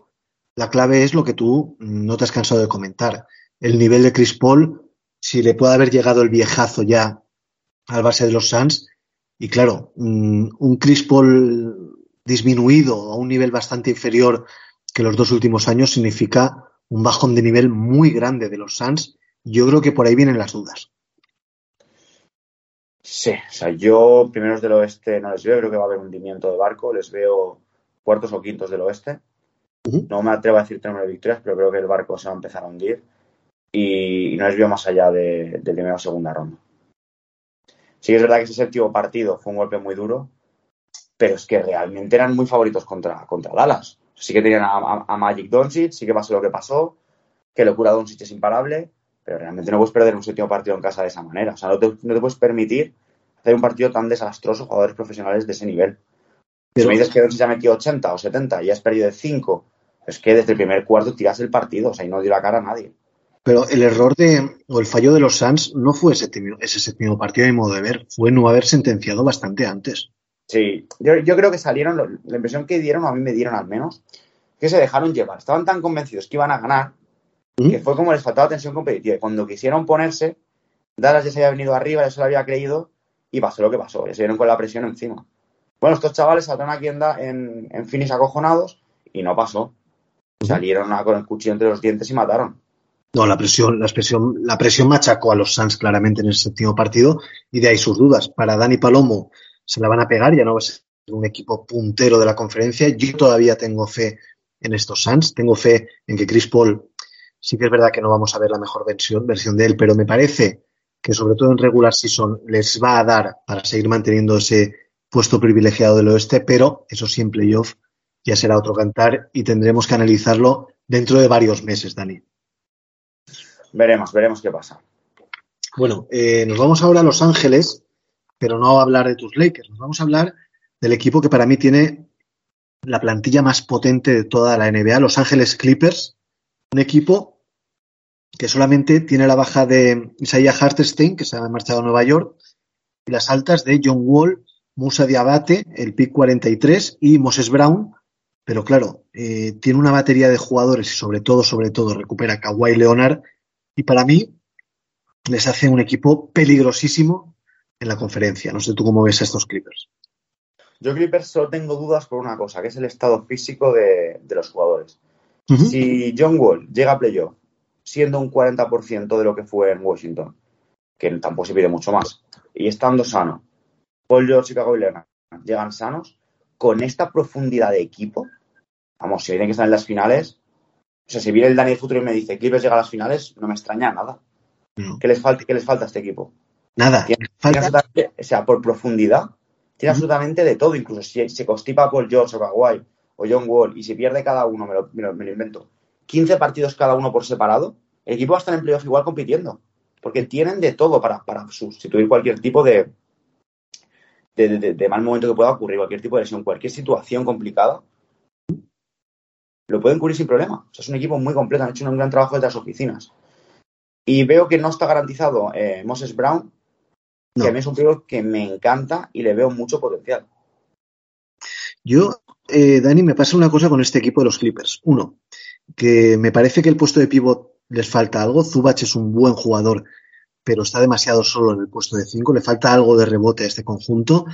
la clave es lo que tú no te has cansado de comentar. El nivel de Chris Paul, si le puede haber llegado el viejazo ya al base de los Suns, y claro, mm, un Chris Paul disminuido a un nivel bastante inferior que los dos últimos años significa un bajón de nivel muy grande de los Suns. Yo creo que por ahí vienen las dudas. Sí, o sea, yo primeros del oeste no les veo, creo que va a haber hundimiento de barco, les veo cuartos o quintos del oeste. No me atrevo a decir número de victorias, pero creo que el barco se va a empezar a hundir y, no les veo más allá de, de primera o segunda ronda. Sí que es verdad que ese séptimo partido fue un golpe muy duro, pero es que realmente eran muy favoritos contra, contra Dallas. Sí que tenían a, a- a Magic Doncic, sí que pasó lo que pasó, que locura Doncic es imparable, pero realmente no puedes perder un séptimo partido en casa de esa manera. O sea, no te, no te puedes permitir hacer un partido tan desastroso jugadores profesionales de ese nivel. Pero- si me dices que Doncic ha metido 80 o 70 y has perdido de 5, es que desde el primer cuarto tiras el partido, o sea, y no dio la cara a nadie. Pero el error de, o el fallo de los Suns no fue ese, séptimo- ese séptimo partido, mi modo de ver, fue no haber sentenciado bastante antes. Sí, yo, yo creo que salieron, lo- la impresión que dieron, o a mí me dieron al menos, que se dejaron llevar. Estaban tan convencidos que iban a ganar ¿Mm? que fue como les faltaba tensión competitiva. Y cuando quisieron ponerse, Dallas ya se había venido arriba, ya se lo había creído y pasó lo que pasó. Ya se vieron con la presión encima. Bueno, estos chavales saltaron aquí en, en, en Phoenix acojonados y no pasó. Salieron a- con el cuchillo entre los dientes y mataron. No, la presión, la presión, la presión machacó a los Suns claramente en el séptimo partido y de ahí sus dudas. Para Dani Palomo se la van a pegar, ya no va a ser un equipo puntero de la conferencia. Yo todavía tengo fe en estos Suns, tengo fe en que Chris Paul, sí que es verdad que no vamos a ver la mejor versión, versión de él, pero me parece que sobre todo en regular season les va a dar para seguir manteniendo ese puesto privilegiado del oeste, pero eso sí en ya será otro cantar y tendremos que analizarlo dentro de varios meses, Dani. Veremos, veremos qué pasa. Bueno, eh, nos vamos ahora a Los Ángeles, pero no a hablar de tus Lakers, nos vamos a hablar del equipo que para mí tiene la plantilla más potente de toda la NBA, Los Ángeles Clippers, un equipo que solamente tiene la baja de Isaiah Hartenstein, que se ha marchado a Nueva York, y las altas de John Wall, Musa Diabate, el pick 43, y Moses Brown, pero claro, eh, tiene una batería de jugadores y sobre todo, sobre todo, recupera a Kawhi Leonard, y para mí les hace un equipo peligrosísimo en la conferencia. No sé tú cómo ves a estos Clippers. Yo, Clippers, solo tengo dudas por una cosa, que es el estado físico de, de los jugadores. Si John Wall llega a playoff siendo un 40% de lo que fue en Washington, que tampoco se pide mucho más, y estando sano, Paul George y Kawhi Leonard llegan sanos, con esta profundidad de equipo, vamos, si tienen que estar en las finales, o sea, si viene el Daniel Futuro y me dice Clippers llega a las finales, no me extraña nada. No. ¿Qué les falta, qué les falta a este equipo? Nada. Tiene, Falta, absolutamente- o sea, por profundidad, tiene absolutamente de todo. Incluso si se constipa Paul George o Kawhi o John Wall y si pierde cada uno, me lo, me lo- me lo invento, 15 partidos cada uno por separado, el equipo va a estar en playoff igual compitiendo. Porque tienen de todo para, para sustituir cualquier tipo de, de, de- de mal momento que pueda ocurrir, cualquier tipo de lesión, cualquier situación complicada. Lo pueden cubrir sin problema. O sea, es un equipo muy completo, han hecho un gran trabajo desde las oficinas. Y veo que no está garantizado eh, Moses Brown, No. que a mí es un pivot que me encanta y le veo mucho potencial. Yo, eh, Dani, me pasa una cosa con este equipo de los Clippers. Uno, que me parece que el puesto de pivot les falta algo. Zubach es un buen jugador, pero está demasiado solo en el puesto de 5. Le falta algo de rebote a este conjunto.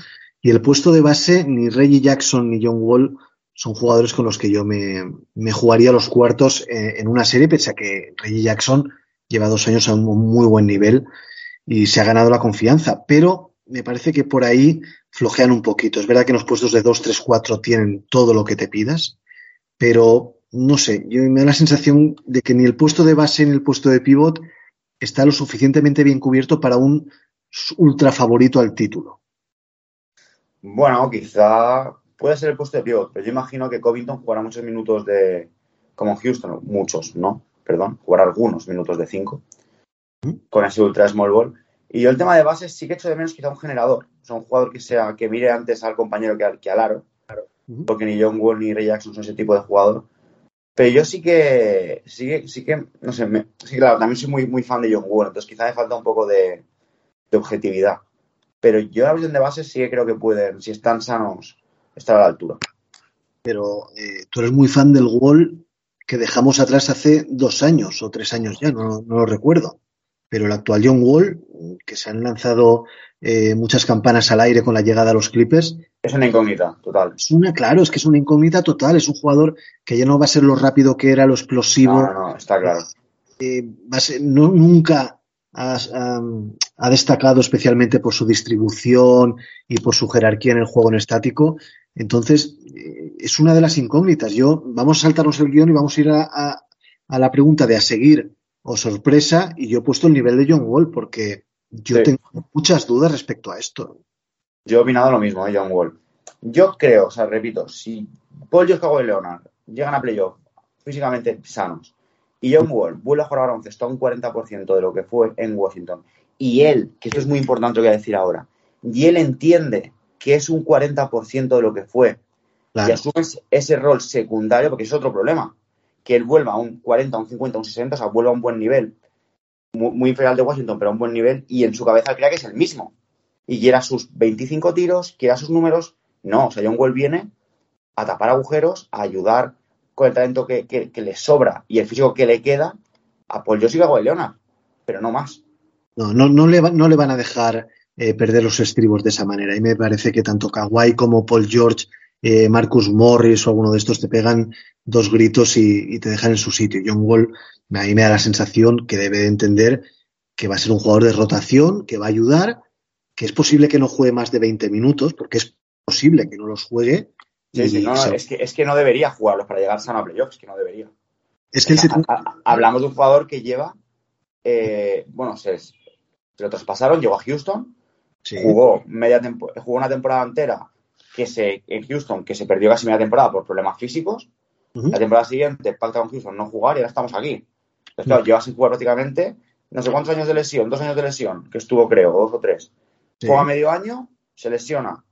Y el puesto de base, ni Reggie Jackson ni John Wall son jugadores con los que yo me, jugaría los cuartos eh, en una serie, pese a que Reggie Jackson lleva dos años a un muy buen nivel y se ha ganado la confianza. Pero me parece que por ahí flojean un poquito. Es verdad que en los puestos de 2, 3, 4 tienen todo lo que te pidas, pero no sé, yo me da la sensación de que ni el puesto de base ni el puesto de pivot está lo suficientemente bien cubierto para un ultra favorito al título. Bueno, quizá puede ser el puesto de pivot, pero yo imagino que Covington jugará muchos minutos de. como Houston, muchos, ¿no? Perdón, jugará algunos minutos de 5 con ese ultra small ball. Y yo el tema de bases sí que echo de menos quizá un generador, o sea, un jugador que sea que mire antes al compañero que al, que al aro, porque ni John Wall ni Ray Jackson son ese tipo de jugador. Pero yo sí que, sí que, sí que, no sé, me- sí, claro, también soy muy, muy fan de John Wall, entonces quizá me falta un poco de, de objetividad. Pero yo la versión de bases sí que creo que pueden, si están sanos, estar a la altura. Pero eh, tú eres muy fan del Wall que dejamos atrás hace dos años o tres años ya, no, no lo recuerdo. Pero el actual John Wall, que se han lanzado eh, muchas campanas al aire con la llegada a los Clippers, Es una incógnita, total. es una, claro, es que es una incógnita total, es un jugador que ya no va a ser lo rápido que era, lo explosivo, No, no, está claro. eh, va a ser- no, nunca ha, ha- ha destacado especialmente por su distribución y por su jerarquía en el juego en estático. Entonces, eh, es una de las incógnitas. Yo, vamos a saltarnos el guion y vamos a ir a, a, a la pregunta de a seguir o sorpresa, y yo he puesto el nivel de John Wall porque yo Sí. tengo muchas dudas respecto a esto. Yo he opinado lo mismo, ¿eh? John Wall. Yo creo, o sea, repito, si Paul George y Leonard llegan a playoff físicamente sanos y John Wall vuelve a jugar a baloncesto a un 40% de lo que fue en Washington y él, que esto es muy importante lo que voy a decir ahora, y él entiende que es un 40% de lo que fue y Claro, asume ese rol secundario porque es otro problema, que él vuelva a un 40, un 50, un 60, o sea, vuelva a un buen nivel, muy, muy inferior al de Washington, pero a un buen nivel, y en su cabeza crea que es el mismo. Y quiera sus 25 tiros, quiera sus números, no, o sea, John Wall viene a tapar agujeros, a ayudar con el talento que, que- que le sobra y el físico que le queda a Paul George y a Leonard, pero no más. No, no, no, le, no le van a dejar eh, perder los estribos de esa manera. Y me parece que tanto Kawhi como Paul George, eh, Marcus Morris o alguno de estos te pegan dos gritos y, y te dejan en su sitio. John Wall, a mí me da la sensación que debe de entender que va a ser un jugador de rotación, que va a ayudar, que es posible que no juegue más de 20 minutos, porque es posible que no los juegue. Sí, sí, no, se- es, que, es que no debería jugarlos para llegar sano a playoffs, que no debería. es que el O sea, set- a- a- hablamos de un jugador que lleva, eh, bueno, se, se lo traspasaron, llegó a Houston, sí. jugó media jugó una temporada entera que se, en Houston, que se perdió casi media temporada por problemas físicos. La temporada siguiente pacta con Houston no jugar y ahora estamos aquí. Entonces, claro, lleva sin jugar prácticamente no sé cuántos años de lesión, dos años de lesión, que estuvo, creo, dos o tres. Sí. Juega medio año, se lesiona.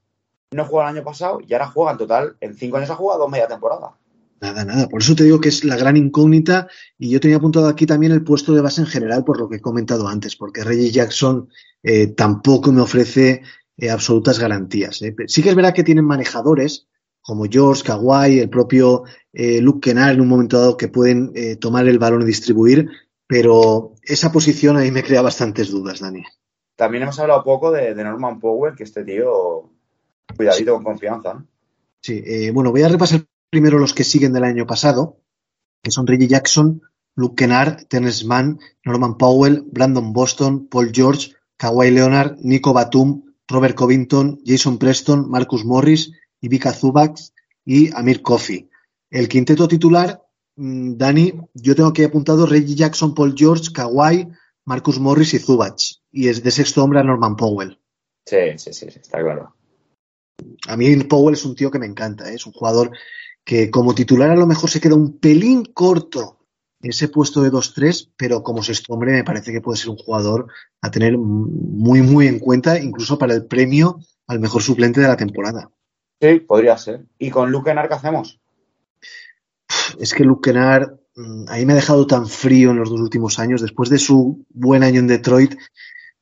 No juega el año pasado y ahora juega en total, en cinco años ha jugado media temporada. Nada, nada. Por eso te digo que es la gran incógnita y yo tenía apuntado aquí también el puesto de base en general por lo que he comentado antes, porque Reggie Jackson eh, tampoco me ofrece eh, absolutas garantías. ¿eh? Sí que es verdad que tienen manejadores como George, Kawhi, el propio eh, Luke Kennard en un momento dado que pueden eh, tomar el balón y distribuir, pero esa posición a mí me crea bastantes dudas, Dani. También hemos hablado poco de, de Norman Powell, que este tío, cuidadito con confianza. Sí, eh, bueno, voy a repasar primero los que siguen del año pasado, que son Reggie Jackson, Luke Kennard, Terrence Mann, Norman Powell, Brandon Boston, Paul George, Kawhi Leonard, Nico Batum, Robert Covington, Jason Preston, Marcus Morris, Ivica Zubac y Amir Kofi. El quinteto titular, mm, Dani, yo tengo aquí apuntado Reggie Jackson, Paul George, Kawhi, Marcus Morris y Zubac. Y es de sexto hombre a Norman Powell. Sí, sí, sí, sí, está claro. A mí Powell es un tío que me encanta, ¿eh? es un jugador que como titular a lo mejor se queda un pelín corto en ese puesto de 2-3, pero como sexto hombre me parece que puede ser un jugador a tener muy, muy en cuenta, incluso para el premio al mejor suplente de la temporada. Sí, podría ser. ¿Y con Luke Kennard qué hacemos? Es que Luke Kennard mm, ahí me ha dejado tan frío en los dos últimos años. Después de su buen año en Detroit,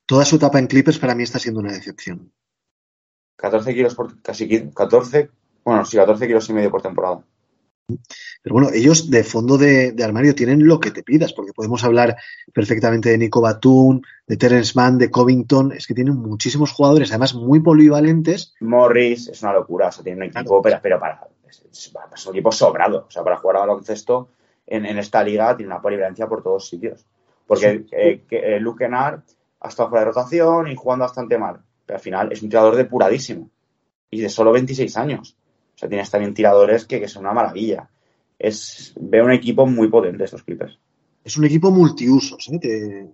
toda su etapa en Clippers para mí está siendo una decepción. 14 kilos por, casi 15, 14, bueno, sí, 14 kilos y medio por temporada. Pero bueno, ellos de fondo de, de, armario tienen lo que te pidas, porque podemos hablar perfectamente de Nico Batum, de Terence Mann, de Covington, es que tienen muchísimos jugadores, además muy polivalentes. Morris es una locura, o sea, tiene un equipo, claro. pero, pero para, es, es, es, un equipo sobrado, o sea, para jugar a baloncesto en, en esta liga tiene una polivalencia por todos sitios. Porque sí. eh, que, eh, Luke Kennard ha estado fuera de rotación y jugando bastante mal, pero al final es un tirador depuradísimo y de solo 26 años. O sea, tienes también tiradores que, que son una maravilla. Es, veo un equipo muy potente estos Clippers. Es un equipo multiusos, ¿eh?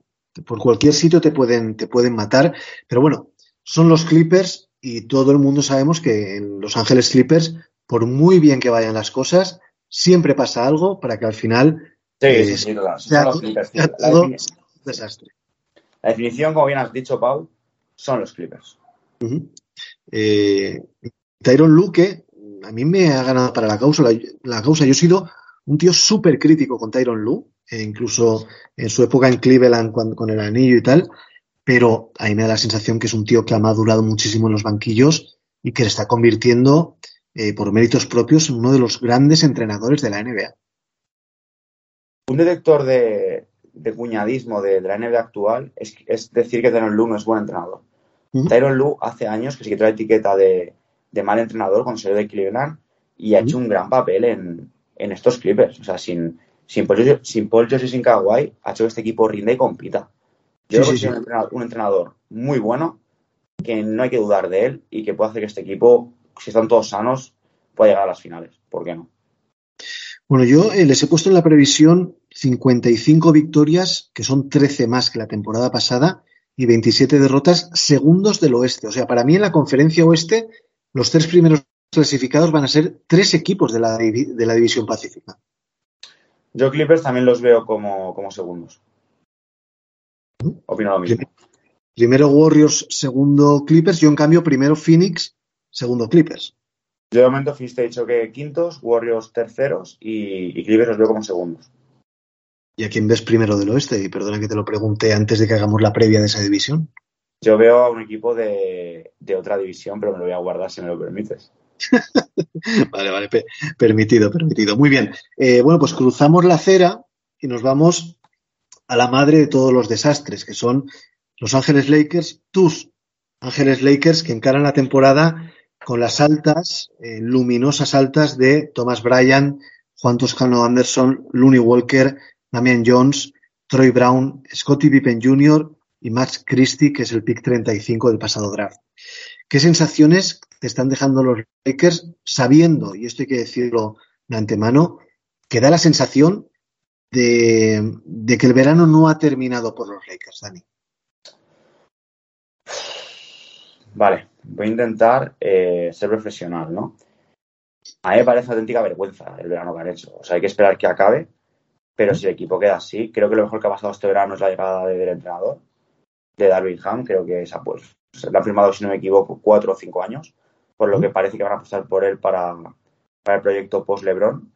por cualquier sitio te pueden, te pueden matar, pero bueno, son los Clippers y todo el mundo sabemos que en Los Ángeles Clippers, por muy bien que vayan las cosas, siempre pasa algo para que al final sí, eh, sí, sí, claro. son los Clippers. Sea la, todo un desastre. La definición, como bien has dicho, Pau, son los Clippers. Uh -huh. eh, Tyron Luque a mí me ha ganado para la causa. La, la causa. Yo he sido un tío súper crítico con Tyron Lu, eh, incluso en su época en Cleveland cuando, con el anillo y tal, pero a mí me da la sensación que es un tío que ha madurado muchísimo en los banquillos y que se está convirtiendo eh, por méritos propios en uno de los grandes entrenadores de la NBA. Un detector de, de cuñadismo de, de, la NBA actual es, es decir que Tyron Lu no es buen entrenador. Uh -huh. Tyron Lu hace años que sí que trae etiqueta de de mal entrenador con de Cleveland y ha hecho un gran papel en, en estos Clippers. O sea, sin, sin, Paul, sin Paul George y sin Kawhi, ha hecho que este equipo rinda y compita. Yo sí, creo que sí. es un entrenador, un entrenador muy bueno, que no hay que dudar de él y que puede hacer que este equipo, si están todos sanos, pueda llegar a las finales. ¿Por qué no? Bueno, yo eh, les he puesto en la previsión 55 victorias, que son 13 más que la temporada pasada, y 27 derrotas, segundos del oeste. O sea, para mí en la conferencia oeste, los tres primeros clasificados van a ser tres equipos de la, de la división pacífica. Yo Clippers también los veo como, como segundos. Opino lo mismo. Primero Warriors, segundo Clippers. Yo, en cambio, primero Phoenix, segundo Clippers. Yo de momento Phoenix te he dicho que quintos, Warriors terceros y, y Clippers los veo como segundos. ¿Y a quién ves primero del oeste? Y perdona que te lo pregunte antes de que hagamos la previa de esa división. Yo veo a un equipo de, de otra división, pero me lo voy a guardar si me lo permites. vale, vale, pe- permitido, permitido. Muy bien. Eh, bueno, pues cruzamos la acera y nos vamos a la madre de todos los desastres, que son Los Ángeles Lakers, tus Ángeles Lakers, que encaran la temporada con las altas, eh, luminosas altas de Thomas Bryan, Juan Toscano Anderson, Looney Walker, Damian Jones, Troy Brown, Scottie Pippen Jr. y Max Christie, que es el pick 35 del pasado draft. ¿Qué sensaciones te están dejando los Lakers sabiendo, y esto hay que decirlo de antemano, que da la sensación de, de que el verano no ha terminado por los Lakers, Dani? Vale, voy a intentar eh, ser profesional, ¿no? A mí me parece una auténtica vergüenza el verano que han hecho. O sea, hay que esperar que acabe, pero si el equipo queda así, creo que lo mejor que ha pasado este verano es la llegada de- del entrenador, de Darvin Ham. Creo que esa, pues, se le ha firmado, si no me equivoco, cuatro o cinco años, por lo que parece que van a apostar por él para, para el proyecto post-Lebron,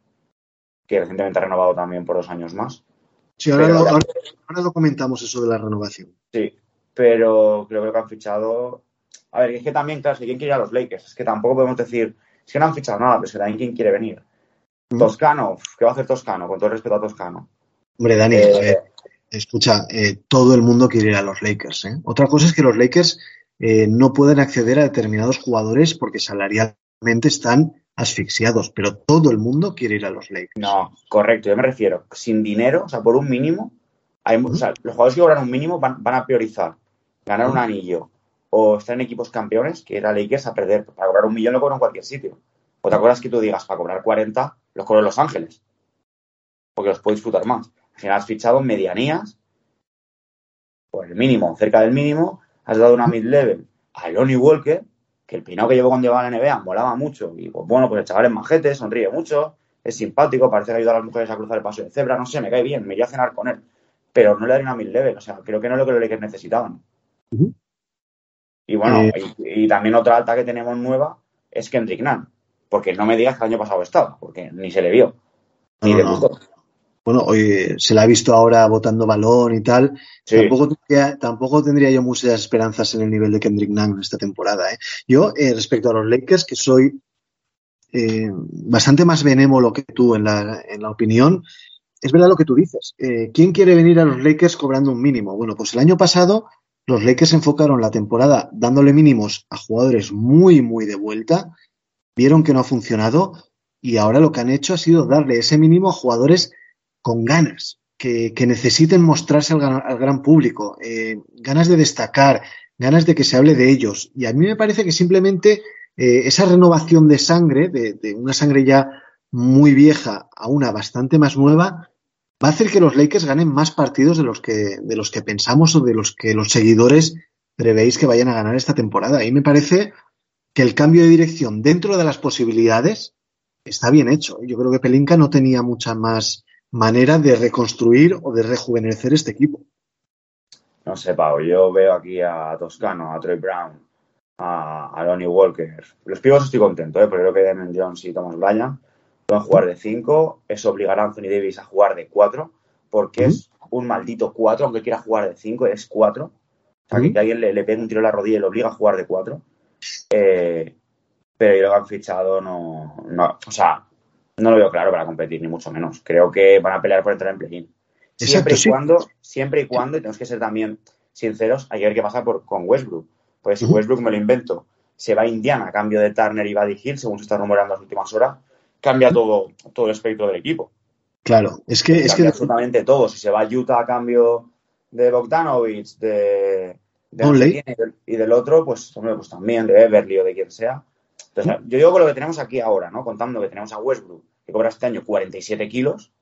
que recientemente ha renovado también por dos años más. Sí, ahora, Pero- lo, ahora, ahora lo comentamos eso de la renovación. Sí, pero creo que han fichado. A ver, es que también, claro, que quién quiere ir a los Lakers. Es que tampoco podemos decir, es que no han fichado nada, pero es que también quién quiere venir. Toscano, ¿qué va a hacer Toscano? Con todo el respeto a Toscano. Hombre, Dani, Eh, a ver, escucha, eh, todo el mundo quiere ir a los Lakers. ¿eh? Otra cosa es que los Lakers eh, no pueden acceder a determinados jugadores porque salarialmente están asfixiados, pero todo el mundo quiere ir a los Lakers. No, correcto, yo me refiero, sin dinero, o sea, por un mínimo, hay, los jugadores que cobran un mínimo van, van a priorizar ganar un anillo o estar en equipos campeones que ir a Lakers a perder. Para cobrar un millón lo cobran en cualquier sitio. Otra cosa es que tú digas, para cobrar 40, los cobro en Los Ángeles. Porque los puedo disfrutar más. Al final has fichado medianías por el mínimo, cerca del mínimo, has dado una mid-level a Lonnie Walker, que el peinado que llevó cuando llegaba a la NBA molaba mucho. Y pues bueno, pues el chaval es majete, sonríe mucho, es simpático, parece que ayuda a las mujeres a cruzar el paso de cebra, no sé, me cae bien, me iría a cenar con él. Pero no le daré una mid-level, o sea, creo que no es lo que los Lakers necesitaban. Y bueno, Eh. y, y también otra alta que tenemos nueva es Kendrick Nunn. Porque no me digas que el año pasado estaba, porque ni se le vio. Ni No. Bueno, hoy se la ha visto ahora botando balón y tal. Sí. Tampoco, tendría, tampoco tendría yo muchas esperanzas en el nivel de Kendrick Nunn en esta temporada. ¿eh? Yo, eh, respecto a los Lakers, que soy eh, bastante más benévolo que tú en la, en la opinión, es verdad lo que tú dices. Eh, ¿Quién quiere venir a los Lakers cobrando un mínimo? Bueno, pues el año pasado los Lakers enfocaron la temporada dándole mínimos a jugadores muy, muy de vuelta, vieron que no ha funcionado y ahora lo que han hecho ha sido darle ese mínimo a jugadores con ganas, que, necesiten mostrarse al, gran- público, eh, ganas de destacar, ganas de que se hable de ellos. Y a mí me parece que simplemente eh, esa renovación de sangre, de, de una sangre ya muy vieja a una bastante más nueva, va a hacer que los Lakers ganen más partidos de los que, de los que pensamos o de los que los seguidores prevéis que vayan a ganar esta temporada. Y me parece que el cambio de dirección dentro de las posibilidades está bien hecho. Yo creo que Pelinka no tenía mucha más manera de reconstruir o de rejuvenecer este equipo. No sé, Pau, yo veo aquí a Toscano, a Troy Brown, a, a Lonnie Walker. Los pibos estoy contento, ¿eh? porque creo que Damon Jones y Thomas Bryan pueden jugar de 5. Eso obligará a Anthony Davis a jugar de 4, porque es un maldito 4, aunque quiera jugar de 5, es 4. O sea, que, Ujú. que alguien le, le pegue un tiro en la rodilla y le obliga a jugar de 4. Eh, pero yo lo que han fichado no, no, o sea, no lo veo claro para competir, ni mucho menos. Creo que van a pelear por entrar en play-in. Siempre y cuando, siempre y cuando, y tenemos que ser también sinceros, hay que ver qué pasa por, con Westbrook. Pues si. Westbrook me lo invento, se va a Indiana a cambio de Turner y Buddy Hill, según se está rumorando las últimas horas, cambia todo, todo el espectro del equipo. Claro, es que, es que absolutamente todo. Si se va a Utah a cambio de Bogdanovich, de, de y del, y del otro, pues, hombre, pues también, de Beverly o de quien sea. Entonces, yo digo con lo que tenemos aquí ahora, ¿no? Contando que tenemos a Westbrook, que cobra este año 47 kilos,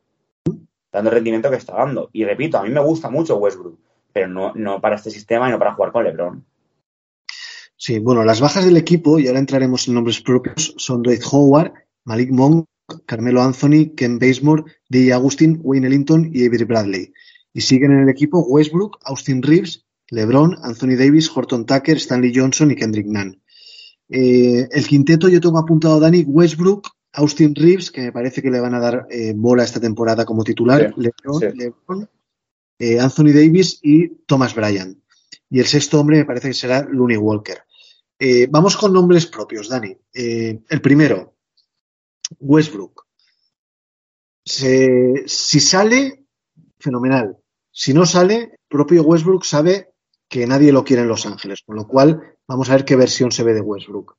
dando el rendimiento que está dando. Y repito, a mí me gusta mucho Westbrook, pero no, para este sistema y no para jugar con LeBron. Sí, bueno, las bajas del equipo, y ahora entraremos en nombres propios, son Dwight Howard, Malik Monk, Carmelo Anthony, Ken Bazemore, DJ Agustin, Wayne Ellington y Avery Bradley. Y siguen en el equipo Westbrook, Austin Reeves, LeBron, Anthony Davis, Horton Tucker, Stanley Johnson y Kendrick Nunn. Eh, el quinteto yo tengo apuntado a Dani Westbrook, Austin Reeves, que me parece que le van a dar eh, bola esta temporada como titular, Sí, LeBron, sí. LeBron, eh, Anthony Davis y Thomas Bryan. Y el sexto hombre me parece que será Looney Walker. Vamos con nombres propios, Dani. El primero, Westbrook. Se- si sale, fenomenal. Si no sale, propio Westbrook sabe que nadie lo quiere en Los Ángeles, con lo cual vamos a ver qué versión se ve de Westbrook.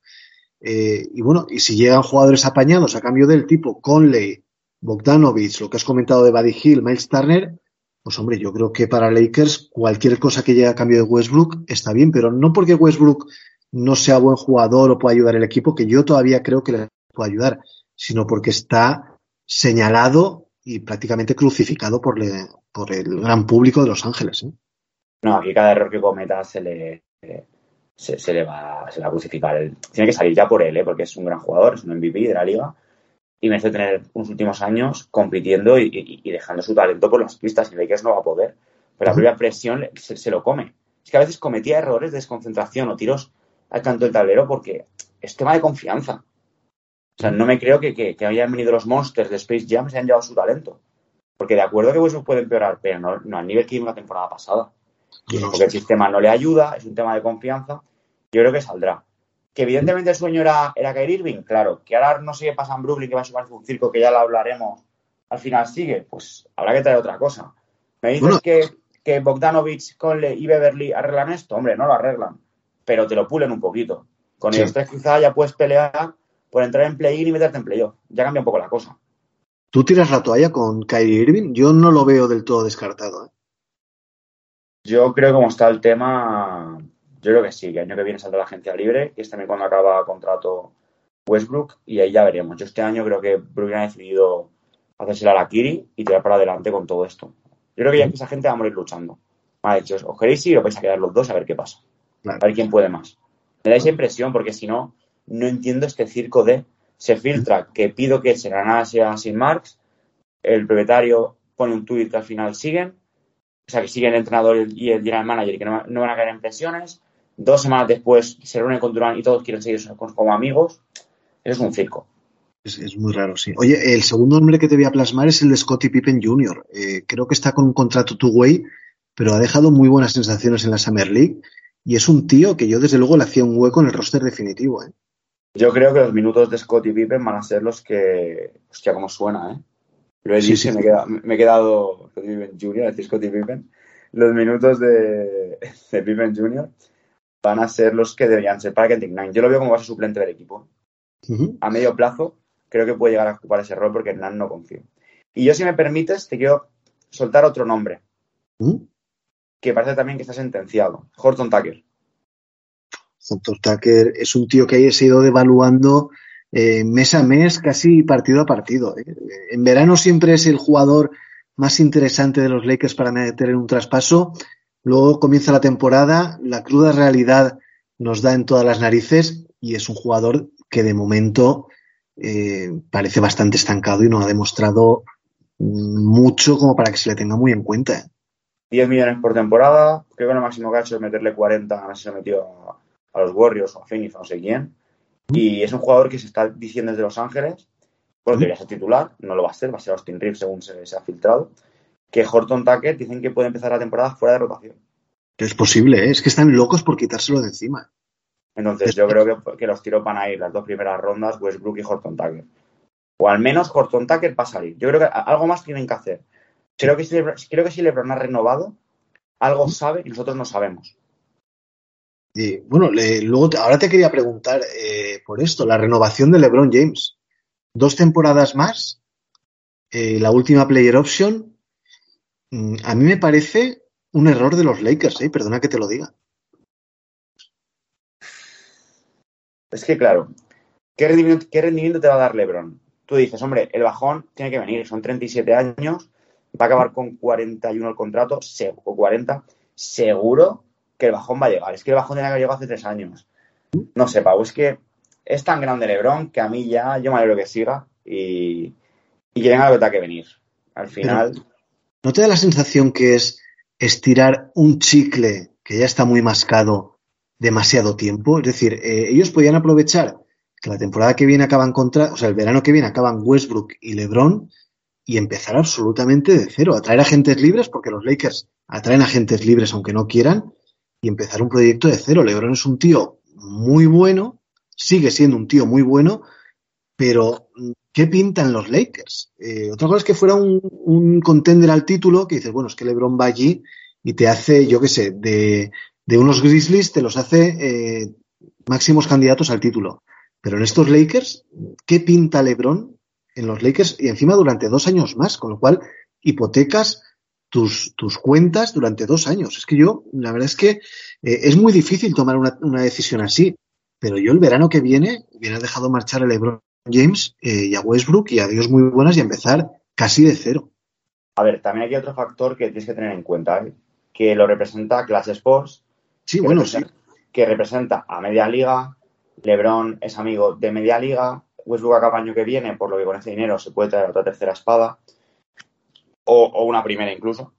Eh, y bueno, y si llegan jugadores apañados a cambio del tipo Conley, Bogdanovich, lo que has comentado de Buddy Hill, Miles Turner, pues hombre, yo creo que para Lakers cualquier cosa que llegue a cambio de Westbrook está bien, pero no porque Westbrook no sea buen jugador o pueda ayudar al equipo, que yo todavía creo que le puede ayudar, sino porque está señalado y prácticamente crucificado por, el gran público de Los Ángeles. ¿eh? No, aquí cada error que cometa se le, eh, se, se le, va, se le va a crucificar. Él- tiene que salir ya por él, ¿eh? porque es un gran jugador, es un MVP de la liga y merece tener unos últimos años compitiendo y, y- y dejando su talento por las pistas. Y Lakers no va a poder. Pero la propia presión se, se lo come. Es que a veces cometía errores de desconcentración o tiros al canto del tablero porque es tema de confianza. O sea, no me creo que, que, que hayan venido los monsters de Space Jam y se hayan llevado su talento. Porque de acuerdo que Westbrook puede empeorar, pero no, no al nivel que vimos la temporada pasada porque el sistema no le ayuda, es un tema de confianza, yo creo que saldrá. Que evidentemente el sueño era, era Kyrie Irving, claro, que ahora no sé qué pasa en Brooklyn, que va a ser un circo que ya lo hablaremos, al final sigue, pues habrá que traer otra cosa. Me dices Bueno. que, que Bogdanovich, Conley y Beverly arreglan esto, hombre, no lo arreglan, pero te lo pulen un poquito. Con Sí. ellos tres quizá ya puedes pelear por entrar en play-in y meterte en playoff. Ya cambia un poco la cosa. ¿Tú tiras la toalla con Kyrie Irving? Yo no lo veo del todo descartado. ¿eh? Yo creo que como está el tema, yo creo que sí, que el año que viene saldrá la agencia libre, que es también cuando acaba contrato Westbrook, y ahí ya veremos. Yo este año creo que Brooklyn ha decidido hacerse la Kiri y tirar para adelante con todo esto. Yo creo que ya que esa gente va a morir luchando. Me ha dicho, os queréis ir vais a quedar los dos a ver qué pasa. Claro. A ver quién puede más. Me da esa impresión porque si no, no entiendo este circo de se filtra que pido que se nada sea sin Marx, el propietario pone un tuit que al final siguen, o sea que siguen el entrenador y el general manager y que no, no van a caer en presiones, dos semanas después se reúnen con Durán y todos quieren seguir como como amigos, eso es un circo. Es, es muy raro, sí. Oye, el segundo nombre que te voy a plasmar es el de Scottie Pippen Jr. Eh, creo que está con un contrato two-way, pero ha dejado muy buenas sensaciones en la Summer League y es un tío que yo desde luego le hacía un hueco en el roster definitivo. ¿eh? Yo creo que los minutos de Scottie Pippen van a ser los que, hostia, cómo suena, ¿eh? Lo he Sí, dicho sí. me he quedado, me he quedado Scottie Pippen Jr., decir Scottie Pippen. Los minutos de, de Pippen Jr. van a ser los que deberían ser para Kendrick Nine. Yo lo veo como base suplente del equipo. A medio plazo creo que puede llegar a ocupar ese rol porque Nan no confío. Y yo, si me permites, te quiero soltar otro nombre que parece también que está sentenciado. Horton Tucker. Hunter Tucker es un tío que se ha ido devaluando eh, mes a mes, casi partido a partido. ¿eh? En verano siempre es el jugador más interesante de los Lakers para meter en un traspaso. Luego comienza la temporada, la cruda realidad nos da en todas las narices y es un jugador que de momento eh, parece bastante estancado y no ha demostrado mucho como para que se le tenga muy en cuenta. ¿eh? 10 millones por temporada. Creo que lo máximo que ha hecho es meterle 40, no sé si se metió a, a los Warriors o a Phoenix o no sé quién. Y es un jugador que se está diciendo desde Los Ángeles, porque debería ser titular, no lo va a ser, va a ser Austin Reeves según se, se ha filtrado, que Horton Tucker dicen que puede empezar la temporada fuera de rotación. Es posible, ¿eh? es que están locos por quitárselo de encima. Entonces yo creo que, que los tiros van a ir las dos primeras rondas, Westbrook y Horton Tucker. O al menos Horton Tucker va a salir. Yo creo que algo más tienen que hacer. Creo que si Lebron, creo que si LeBron ha renovado, algo sabe y nosotros no sabemos. Bueno, le, luego ahora te quería preguntar eh, por esto, la renovación de LeBron James. Dos temporadas más, eh, la última player option, mm, a mí me parece un error de los Lakers, eh, perdona que te lo diga. Es que claro, ¿qué rendimiento, ¿qué rendimiento, te va a dar Lebron? Tú dices, hombre, el bajón tiene que venir, son 37 años, va a acabar con 41 el contrato, o 40, seguro, que el bajón va a llegar. Es que el bajón tenía que llegado hace tres años. No sé, Pau, es que es tan grande LeBron que a mí ya, yo me alegro que siga y, y que venga lo que tenga que venir. Al final. Pero, ¿No te da la sensación que es estirar un chicle que ya está muy mascado demasiado tiempo? Es decir, eh, ellos podían aprovechar que la temporada que viene acaban contra, o sea, el verano que viene acaban Westbrook y LeBron y empezar absolutamente de cero, atraer agentes libres, porque los Lakers atraen agentes libres aunque no quieran, y empezar un proyecto de cero. LeBron es un tío muy bueno, sigue siendo un tío muy bueno, pero ¿qué pintan los Lakers? Eh, otra cosa es que fuera un, un, contender al título, que dices, bueno, es que LeBron va allí y te hace, yo qué sé, de, de unos Grizzlies te los hace eh, máximos candidatos al título. Pero en estos Lakers, ¿qué pinta LeBron en los Lakers? Y encima durante dos años más, con lo cual hipotecas tus, tus cuentas durante dos años. Es que yo, la verdad es que eh, es muy difícil tomar una, una, decisión así. Pero yo el verano que viene hubiera dejado marchar a LeBron James eh, y a Westbrook y a Dios muy buenas y empezar casi de cero. A ver, también hay otro factor que tienes que tener en cuenta, ¿eh? que lo representa Clash Sports. Sí, bueno, sí. Que representa a media liga, LeBron es amigo de media liga, Westbrook acaba año que viene, por lo que con ese dinero se puede traer otra tercera espada, o, o una primera incluso.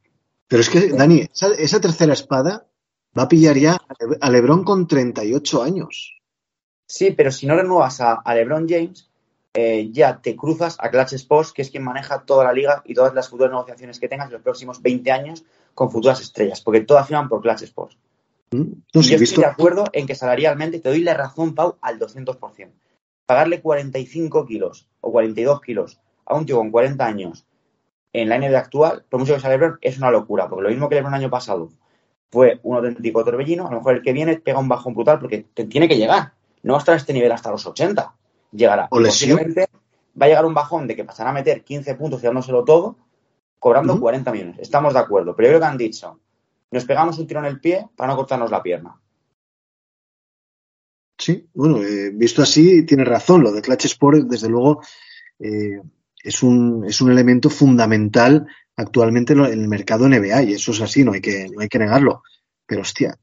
Pero es que, Dani, esa, esa, tercera espada va a pillar ya a LeBron con 38 años. Sí, pero si no renuevas a, a LeBron James, eh, ya te cruzas a Clutch Sports, que es quien maneja toda la liga y todas las futuras negociaciones que tengas en los próximos 20 años con futuras estrellas, porque todas firman por Clutch Sports. No, y sí, yo visto... estoy de acuerdo en que salarialmente te doy la razón, Pau, al 200%. Pagarle 45 kilos o 42 kilos a un tío con 40 años en la NBA actual, por mucho que sea LeBron, es una locura, porque lo mismo que LeBron el año pasado fue un auténtico torbellino, a lo mejor el que viene pega un bajón brutal porque te tiene que llegar. No va a estar a este nivel hasta los 80. Llegará. O Posiblemente va a llegar un bajón de que pasará a meter 15 puntos y dándoselo todo, cobrando Uh -huh. 40 millones. Estamos de acuerdo. Pero yo creo que han dicho, nos pegamos un tiro en el pie para no cortarnos la pierna. Sí, bueno, eh, visto así, tiene razón. Lo de Clutch Sport, desde luego, eh, es, un, es un elemento fundamental actualmente en el mercado NBA y eso es así, no hay que, no hay que negarlo. Pero hostia,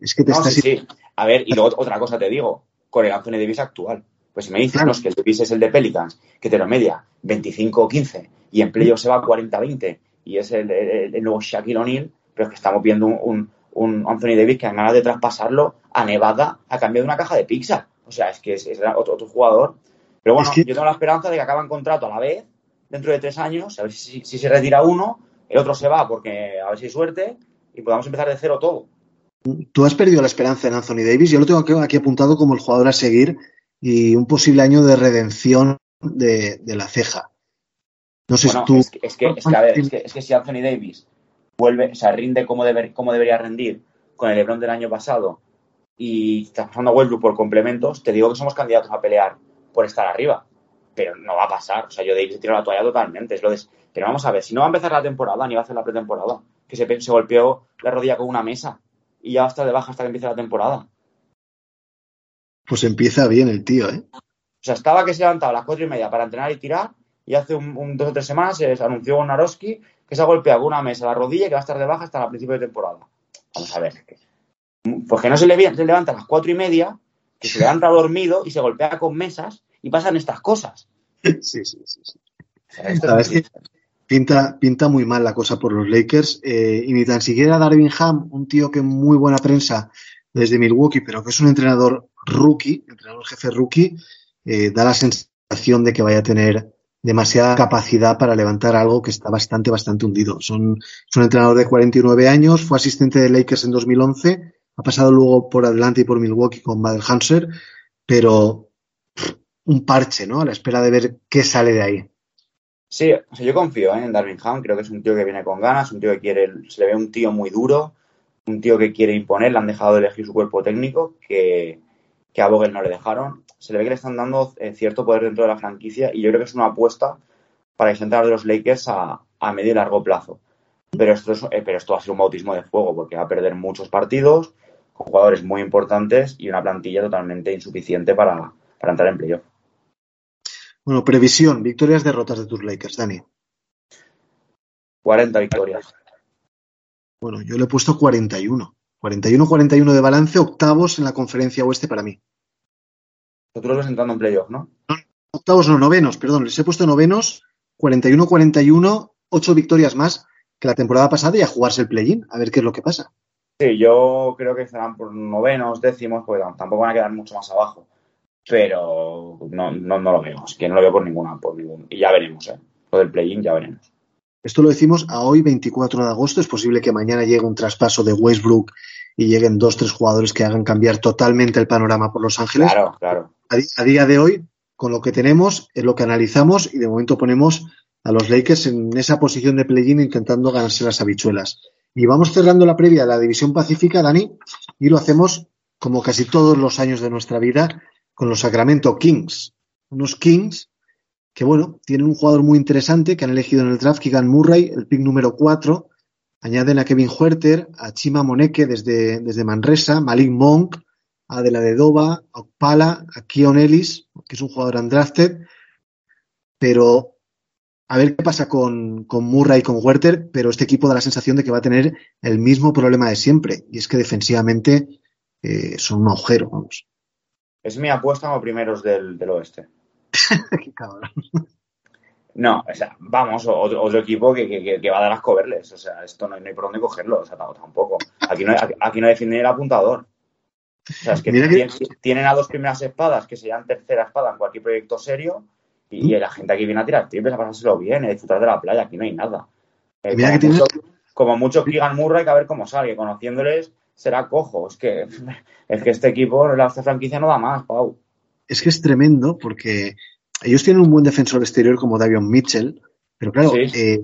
es que te No, estás. sí, sí. A ver, y luego otra cosa te digo, con el Anthony Davis actual. Pues si me dices Claro. no, es que el Davis es el de Pelicans, que te lo media 25 o 15 y en playoff se va a 40-20 y es el, el- el nuevo Shaquille O'Neal, pero es que estamos viendo un, un- un Anthony Davis que han ganas de traspasarlo a Nevada a cambio de una caja de pizza. O sea, es que es, es otro, otro jugador. Pero bueno, Es que- yo tengo la esperanza de que acaban contrato a la vez, dentro de tres años, a ver si, si se retira uno, el otro se va porque a ver si hay suerte y podamos empezar de cero todo. Tú has perdido la esperanza en Anthony Davis. Yo lo tengo aquí, apuntado como el jugador a seguir y un posible año de redención de, de la ceja. No sé Bueno, si tú. es, que, es, que, es, que, a ver, es, que, es que si Anthony Davis vuelve, o sea, rinde como, deber, como debería rendir con el LeBron del año pasado y está pasando a Westbrook por complementos, te digo que somos candidatos a pelear por estar arriba. Pero no va a pasar. O sea, yo Davis he tirado la toalla totalmente. Es lo de... Pero vamos a ver, si no va a empezar la temporada ni va a hacer la pretemporada, que se, se golpeó la rodilla con una mesa y ya va a estar de baja hasta que empiece la temporada. Pues empieza bien el tío, ¿eh? O sea, estaba que se levantaba a las cuatro y media para entrenar y tirar, y hace un, un- dos o tres semanas se anunció con Naroski que se ha golpeado con una mesa a la rodilla y que va a estar de baja hasta el principio de temporada. Vamos a ver. Pues que no se, le, se levanta a las cuatro y media, que se levanta dormido y se golpea con mesas y pasan estas cosas. Sí, sí, sí. sí. O sea, esto La verdad es que pinta, pinta muy mal la cosa por los Lakers. eh, y ni tan siquiera Darvin Ham, un tío que muy buena prensa desde Milwaukee, pero que es un entrenador rookie, entrenador jefe rookie, eh, da la sensación de que vaya a tener demasiada capacidad para levantar algo que está bastante, bastante hundido. Son, es un entrenador de 49 años, fue asistente de Lakers en 2011, ha pasado luego por Atlanta y por Milwaukee con Badelhanser, pero pff, un parche, ¿no? A la espera de ver qué sale de ahí. Sí, o sea, yo confío ¿eh? en Darvin Ham, creo que es un tío que viene con ganas, un tío que quiere, se le ve un tío muy duro, un tío que quiere imponer, le han dejado de elegir su cuerpo técnico, que, que a Vogel no le dejaron. Se le ve que le están dando eh, cierto poder dentro de la franquicia y yo creo que es una apuesta para exentar de los Lakers a, a medio y largo plazo. Pero esto, es, eh, pero esto va a ser un bautismo de fuego porque va a perder muchos partidos jugadores muy importantes y una plantilla totalmente insuficiente para, para entrar en playoff. Bueno, previsión, victorias, derrotas de tus Lakers, Dani. 40 victorias. Bueno, yo le he puesto 41. 41-41 de balance, octavos en la conferencia oeste para mí. Nosotros vas entrando en playoff, ¿no? Octavos no, novenos, perdón, les he puesto novenos, 41-41, ocho victorias más que la temporada pasada y a jugarse el play-in, a ver qué es lo que pasa. Sí, yo creo que estarán por novenos, décimos, porque tampoco van a quedar mucho más abajo. Pero no, no, no lo veo, es que no lo veo por ninguna, por ningún. Y ya veremos, ¿eh? Lo del play-in ya veremos. Esto lo decimos a hoy, 24 de agosto. Es posible que mañana llegue un traspaso de Westbrook y lleguen dos, tres jugadores que hagan cambiar totalmente el panorama por Los Ángeles. Claro, claro. A día de hoy, con lo que tenemos, es lo que analizamos y de momento ponemos a los Lakers en esa posición de play-in intentando ganarse las habichuelas. Y vamos cerrando la previa de la División Pacífica, Dani, y lo hacemos como casi todos los años de nuestra vida con los Sacramento Kings. Unos Kings que, bueno, tienen un jugador muy interesante que han elegido en el draft, Keegan Murray, el pick número 4. Añaden a Kevin Huerter, a Chima Moneke desde, desde Manresa, Malik Monk, a De La de Doba, a Okpala, a Keon Ellis, que es un jugador undrafted. Pero a ver qué pasa con, con Murray y con Huerter, pero este equipo da la sensación de que va a tener el mismo problema de siempre, y es que defensivamente eh, son un agujero, vamos. Es mi apuesta como primeros del, del oeste. Qué cabrón. No, o sea, vamos, otro, otro equipo que, que, que va a dar asco verles. O sea, esto no hay, no hay por dónde cogerlo, o sea, tampoco. Aquí no, hay, aquí no defiende ni el apuntador. O sea, es que, tienen, a dos primeras espadas que serían tercera espada en cualquier proyecto serio y, la gente aquí viene a tirar triples, a pasárselo bien, a disfrutar de la playa. Aquí no hay nada. Eh, Mira como, que tiene- mucho, como mucho Keegan Murray, que a ver cómo sale. Conociéndoles será cojo. Es que, es que este equipo, la esta franquicia no da más, Pau. Es que es tremendo porque ellos tienen un buen defensor exterior como Davion Mitchell, pero claro, Sí. eh,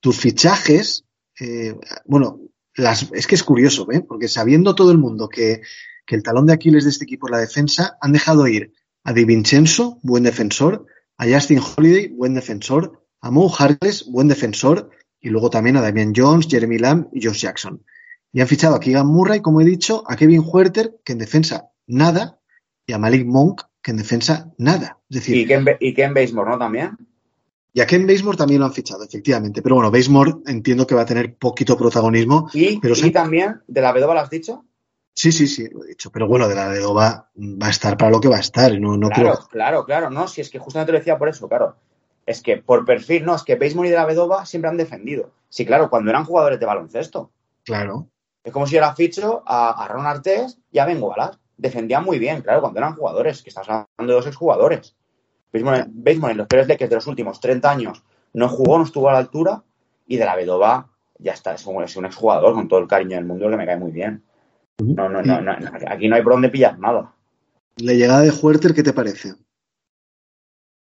tus fichajes, eh, bueno, las, es que es curioso, ¿eh? porque sabiendo todo el mundo que, que el talón de Aquiles de este equipo es la defensa, han dejado ir a Di Vincenzo, buen defensor, a Justin Holiday, buen defensor, a Mo Harkless, buen defensor, y luego también a Damian Jones, Jeremy Lamb y Josh Jackson. Y han fichado a Keegan Murray, como he dicho, a Kevin Huerter, que en defensa nada, y a Malik Monk, que en defensa nada. Es decir, Y Ken, y Ken Basemore, ¿no? También. y a Ken Basemore también lo han fichado, efectivamente. Pero bueno, Basemore entiendo que va a tener poquito protagonismo. Y, Pero y también, de la Bedova, ¿lo has dicho? Sí, sí, sí, lo he dicho. Pero bueno, de la de Dova va a estar para lo que va a estar. No, no claro, creo. claro, claro. No, si es que justamente lo decía por eso, claro. Es que por perfil, no, es que Basemore y de la Bedova siempre han defendido. Sí, claro, cuando eran jugadores de baloncesto. Claro. Es como si era ficho a, a Ron Artés y a Ben Wallace. Defendían muy bien, claro, cuando eran jugadores, que estás hablando de dos exjugadores. Basemore en los peores Lakers de los últimos 30 años no jugó, no estuvo a la altura y de la Bedova ya está, es un, es un exjugador con todo el cariño del mundo que me cae muy bien. No, no, no, no, no, aquí no hay por dónde pillar nada. La llegada de Huerter, ¿qué te parece?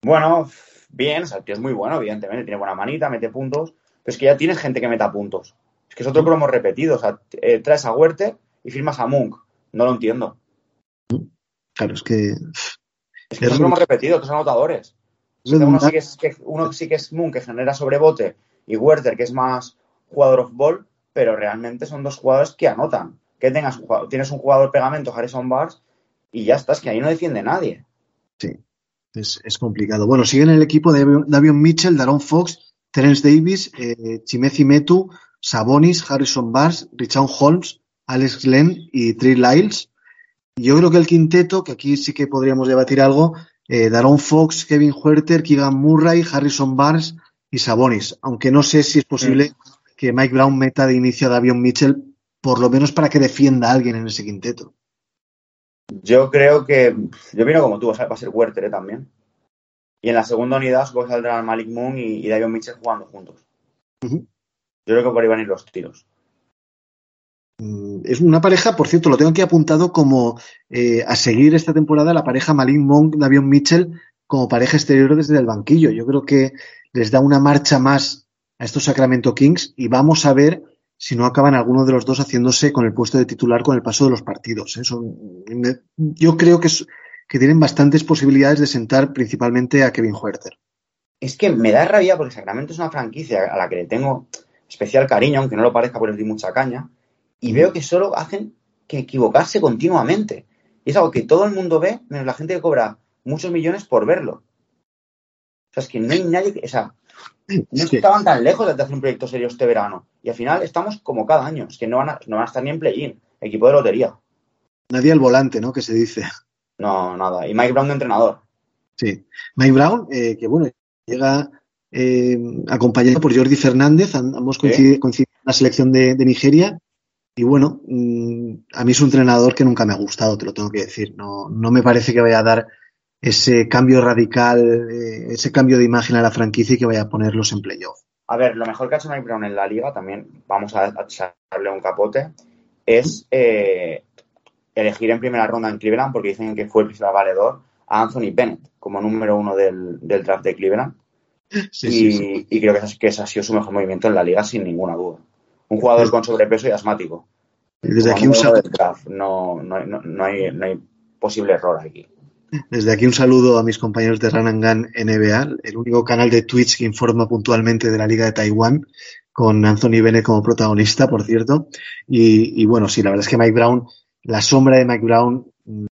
Bueno, bien, o sea, el tío es muy bueno, evidentemente, tiene buena manita, mete puntos, pero es que ya tienes gente que meta puntos. Es que es otro hemos repetido, o sea, eh, traes a Huerter y firmas a Munk. No lo entiendo. Claro, es que. Es que Es hemos redundante. repetido, otros anotadores. Es Uno sí, redundante. que es, que, uno sí que es Moon, que genera sobrebote, y Werther, que es más jugador of ball, pero realmente son dos jugadores que anotan. Que tengas un jugador- tienes un jugador pegamento, Harrison Barnes, y ya está, es que ahí no defiende nadie. Sí, es, es complicado. Bueno, siguen el equipo de Davion Mitchell, Daron Fox, Terence Davis, eh, Chimezi Metu, Sabonis, Harrison Barnes, Richard Holmes, Alex Glenn y Trey Lyles. Yo creo que el quinteto, que aquí sí que podríamos debatir algo, eh, Daron Fox, Kevin Huerter, Keegan Murray, Harrison Barnes y Sabonis. Aunque no sé si es posible que Mike Brown meta de inicio a Davion Mitchell, por lo menos para que defienda a alguien en ese quinteto. Yo creo que, yo miro como tú, o sea, va a ser Werther ¿eh? también. Y en la segunda unidad supongo que saldrán Malik Moon y, y Davion Mitchell jugando juntos. Yo creo que por ahí van a ir los tiros. Mm, Es una pareja, por cierto, lo tengo aquí apuntado como eh, a seguir esta temporada la pareja Malin Monk, Davion Mitchell como pareja exterior desde el banquillo. Yo creo que les da una marcha más a estos Sacramento Kings y vamos a ver si no acaban alguno de los dos haciéndose con el puesto de titular con el paso de los partidos. ¿eh? Son- me- yo creo que, es- que tienen bastantes posibilidades de sentar principalmente a Kevin Huerter. Es que me da rabia porque Sacramento es una franquicia a la que le tengo especial cariño, aunque no lo parezca por di mucha caña, y veo que solo hacen que equivocarse continuamente. Y es algo que todo el mundo ve, menos la gente que cobra muchos millones por verlo. O sea, es que no hay nadie que. O sea, no estaban tan lejos de hacer un proyecto serio este verano. Y al final estamos como cada año. Es que no van a, no van a estar ni en play-in. Equipo de lotería. Nadie al volante, ¿no? Que se dice. No, nada. Y Mike Brown de entrenador. Sí. Mike Brown, eh, que bueno, llega eh, acompañado por Jordi Fernández, am- ambos coinciden, coinciden en la selección de, de Nigeria. Y bueno, mm, a mí es un entrenador que nunca me ha gustado, te lo tengo que decir. No, no me parece que vaya a dar ese cambio radical, eh, ese cambio de imagen a la franquicia y que vaya a ponerlos en playoff. A ver, lo mejor que ha hecho Mike Brown en la liga, también vamos a, a echarle un capote, es eh, elegir en primera ronda en Cleveland, porque dicen que fue el principal valedor, a Anthony Bennett como número uno del, del draft de Cleveland. Sí, y, sí, sí. y creo que ese, que ese ha sido su mejor movimiento en la liga, sin ninguna duda. Un jugador con sobrepeso y asmático. Desde Como aquí, un saludo, no, no, hay, no hay posible error aquí. desde aquí un saludo a mis compañeros de Gun NBA, el único canal de Twitch que informa puntualmente de la Liga de Taiwán, con Anthony Bennett como protagonista, por cierto. Y, y bueno, sí, la verdad es que Mike Brown, la sombra de Mike Brown mm,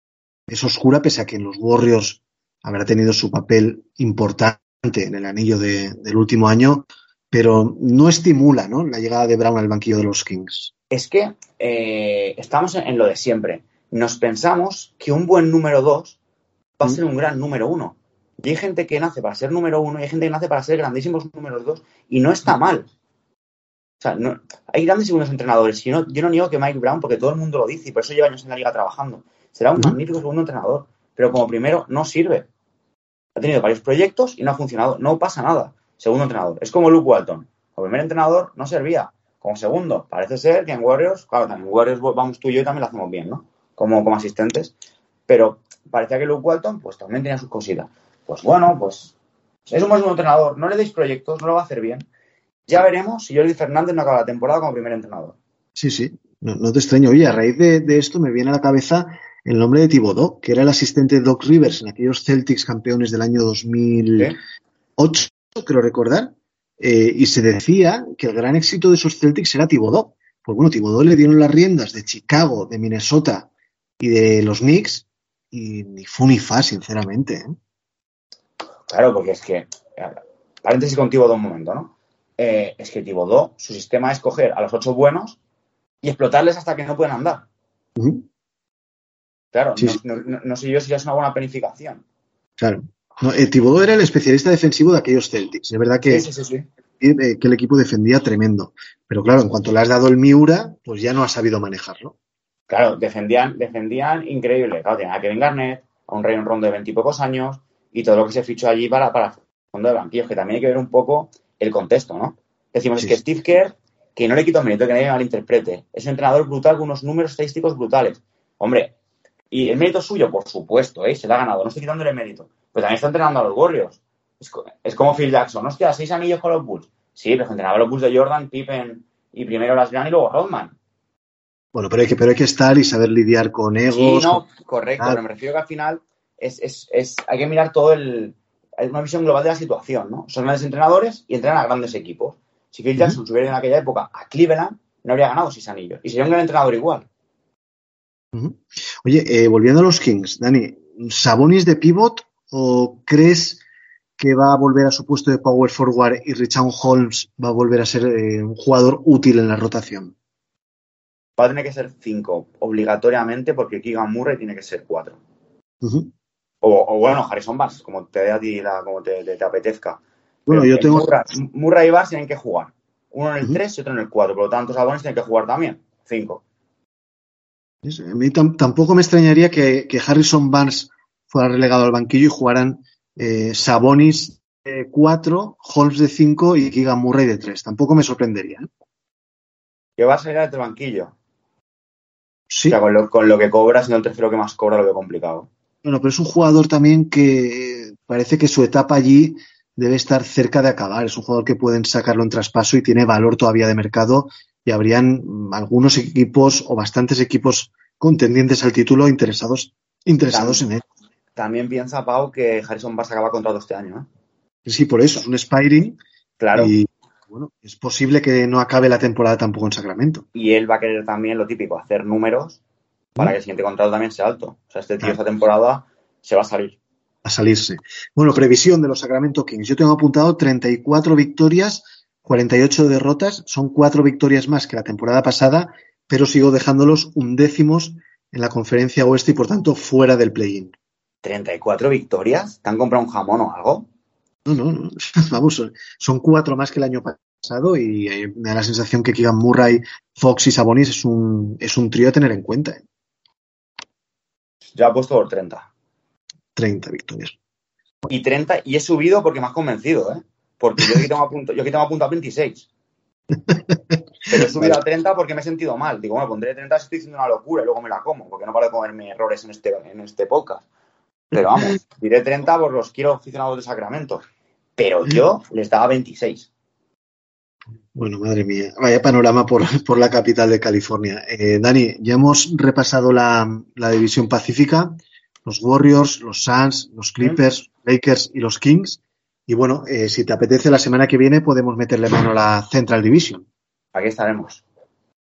es oscura, pese a que en los Warriors habrá tenido su papel importante en el anillo de- del último año, pero no estimula ¿no? la llegada de Brown al banquillo de los Kings. Es que eh, estamos en, lo de siempre. Nos pensamos que un buen número dos va a ser un gran número uno. Y hay gente que nace para ser número uno y hay gente que nace para ser grandísimos números dos y no está mal. O sea, no- hay grandes y buenos entrenadores. Yo no, yo no niego que Mike Brown, porque todo el mundo lo dice y por eso lleva años en la liga trabajando, será un magnífico segundo entrenador. Pero como primero no sirve. Ha tenido varios proyectos y no ha funcionado. No pasa nada. Segundo entrenador. Es como Luke Walton. Como primer entrenador no servía. Como segundo, parece ser que en Warriors, claro, también en Warriors vamos tú y yo y también lo hacemos bien, ¿no? Como, como asistentes. Pero parecía que Luke Walton, pues también tenía sus cositas. Pues bueno, pues es un buen entrenador. No le deis proyectos, no lo va a hacer bien. Ya veremos si Jordi Fernández no acaba la temporada como primer entrenador. Sí, sí, no, te extraño. Oye, a raíz de esto me viene a la cabeza el nombre de Thibodeau, que era el asistente de Doc Rivers en aquellos Celtics campeones del año 2008, ¿Sí? creo recordar. Eh, y se decía que el gran éxito de esos Celtics era Thibodeau. Pues bueno, Thibodeau le dieron las riendas de Chicago, de Minnesota y de los Knicks y ni fu ni fa, sinceramente. ¿eh? Claro, porque es que, eh, paréntesis con Thibodeau un momento, ¿no? Eh, es que Thibodeau, su sistema es coger a los ocho buenos y explotarles hasta que no pueden andar. Ujú, Claro, Sí, no, sí. no- no- no sé yo si es una buena planificación. claro. Eh, Thibodeau era el especialista defensivo de aquellos Celtics. Es verdad que Sí, sí, eh, que el equipo defendía tremendo. Pero claro, en cuanto le has dado el Miura, pues ya no ha sabido manejarlo. Claro, defendían, defendían increíble. Claro, tenían a Kevin Garnett, a un Rayon Rondo de veintipocos años y todo lo que se fichó allí para, para fondo de banquillos, que también hay que ver un poco el contexto, ¿no? Decimos es que. Steve Kerr, que no le quito mérito, que nadie me malinterprete, es un entrenador brutal con unos números estadísticos brutales. Hombre, y el mérito suyo, por supuesto, ¿eh? se lo ha ganado, no estoy quitándole mérito. Pero también está entrenando a los Warriors. Es, co- es como Phil Jackson, hostia, seis anillos con los Bulls. Sí, pero entrenaba a los Bulls de Jordan, Pippen y primero Las Grant y luego Rodman. Bueno, pero hay que, pero hay que estar y saber lidiar con egos. Sí, no, con- correcto, Ah. pero me refiero que al final es, es, es, hay que mirar todo el. Hay una visión global de la situación, ¿no? Son grandes entrenadores y entrenan a grandes equipos. Si Phil Jackson se hubiera ido en aquella época a Cleveland, no habría ganado seis anillos. Y sería un gran entrenador igual. Oye, eh, volviendo a los Kings, Dani, ¿Sabonis de pivot o crees que va a volver a su puesto de power forward y Richard Holmes va a volver a ser eh, un jugador útil en la rotación? Va a tener que ser 5, obligatoriamente, porque Keegan Murray tiene que ser 4. O, bueno, Harrison Barnes, como te dé a ti, la, como te, apetezca. Bueno, yo tengo. Murray, y Barnes tienen que jugar. Uno en el 3 y otro en el 4. Por lo tanto, Sabonis tiene que jugar también. 5. A mí tam- tampoco me extrañaría que, que Harrison Barnes fuera relegado al banquillo y jugaran eh, Sabonis de 4, Holmes de 5 y Keegan Murray de 3. Tampoco me sorprendería. ¿eh? Que va a salir desde el banquillo. Sí, O sea, con lo, con lo que cobra, siendo el tercero que más cobra, lo veo complicado. bueno, pero es un jugador también que parece que su etapa allí debe estar cerca de acabar. Es un jugador que pueden sacarlo en traspaso y tiene valor todavía de mercado y habrían mm, algunos equipos o bastantes equipos contendientes al título interesados, interesados en él. También piensa, Pau, que Harrison Barnes acaba contrato este año. ¿eh? Sí, por eso, es un Spiring Claro. y bueno, es posible que no acabe la temporada tampoco en Sacramento. Y él va a querer también lo típico, hacer números para que el siguiente contrato también sea alto. O sea, este tío esta temporada se va a salir. a salirse. Bueno, previsión de los Sacramento Kings. Yo tengo apuntado 34 victorias, 48 derrotas. Son cuatro victorias más que la temporada pasada, pero sigo dejándolos undécimos en la conferencia oeste y por tanto fuera del play-in. 34 victorias. ¿Te han comprado un jamón o algo? No, no, no. Vamos, son- cuatro más que el año pasado y eh, me da la sensación que Keegan Murray, Fox y Sabonis es un, es un trío a tener en cuenta. ¿eh? Yo apuesto por 30. 30 victorias. Y 30, y he subido porque me has convencido, ¿eh? Porque yo aquí tengo apuntado, yo aquí tengo apuntado 26. Pero he subido a 30 porque me he sentido mal. Digo, bueno, pondré 30 si estoy diciendo una locura y luego me la como, porque no paro de comerme errores en este, en este podcast. Pero vamos, diré 30 por los quiero aficionados de Sacramento. Pero yo les daba 26. Bueno, madre mía, vaya panorama por, por la capital de California. Eh, Dani, ya hemos repasado la, la división pacífica, los Warriors, los Suns, los Clippers, Lakers y los Kings. Y bueno, eh, si te apetece, la semana que viene podemos meterle mano a la Central Division. Aquí estaremos.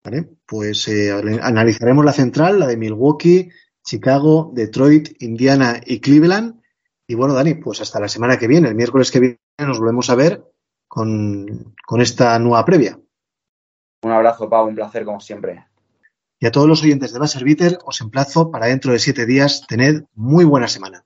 ¿vale? Pues eh, analizaremos la central, la de Milwaukee, Chicago, Detroit, Indiana y Cleveland. Y bueno, Dani, pues hasta la semana que viene, el miércoles que viene nos volvemos a ver con, con esta nueva previa. Un abrazo, Pau, un placer como siempre. Y a todos los oyentes de Buzzer Beater os emplazo para dentro de siete días. Tened muy buena semana.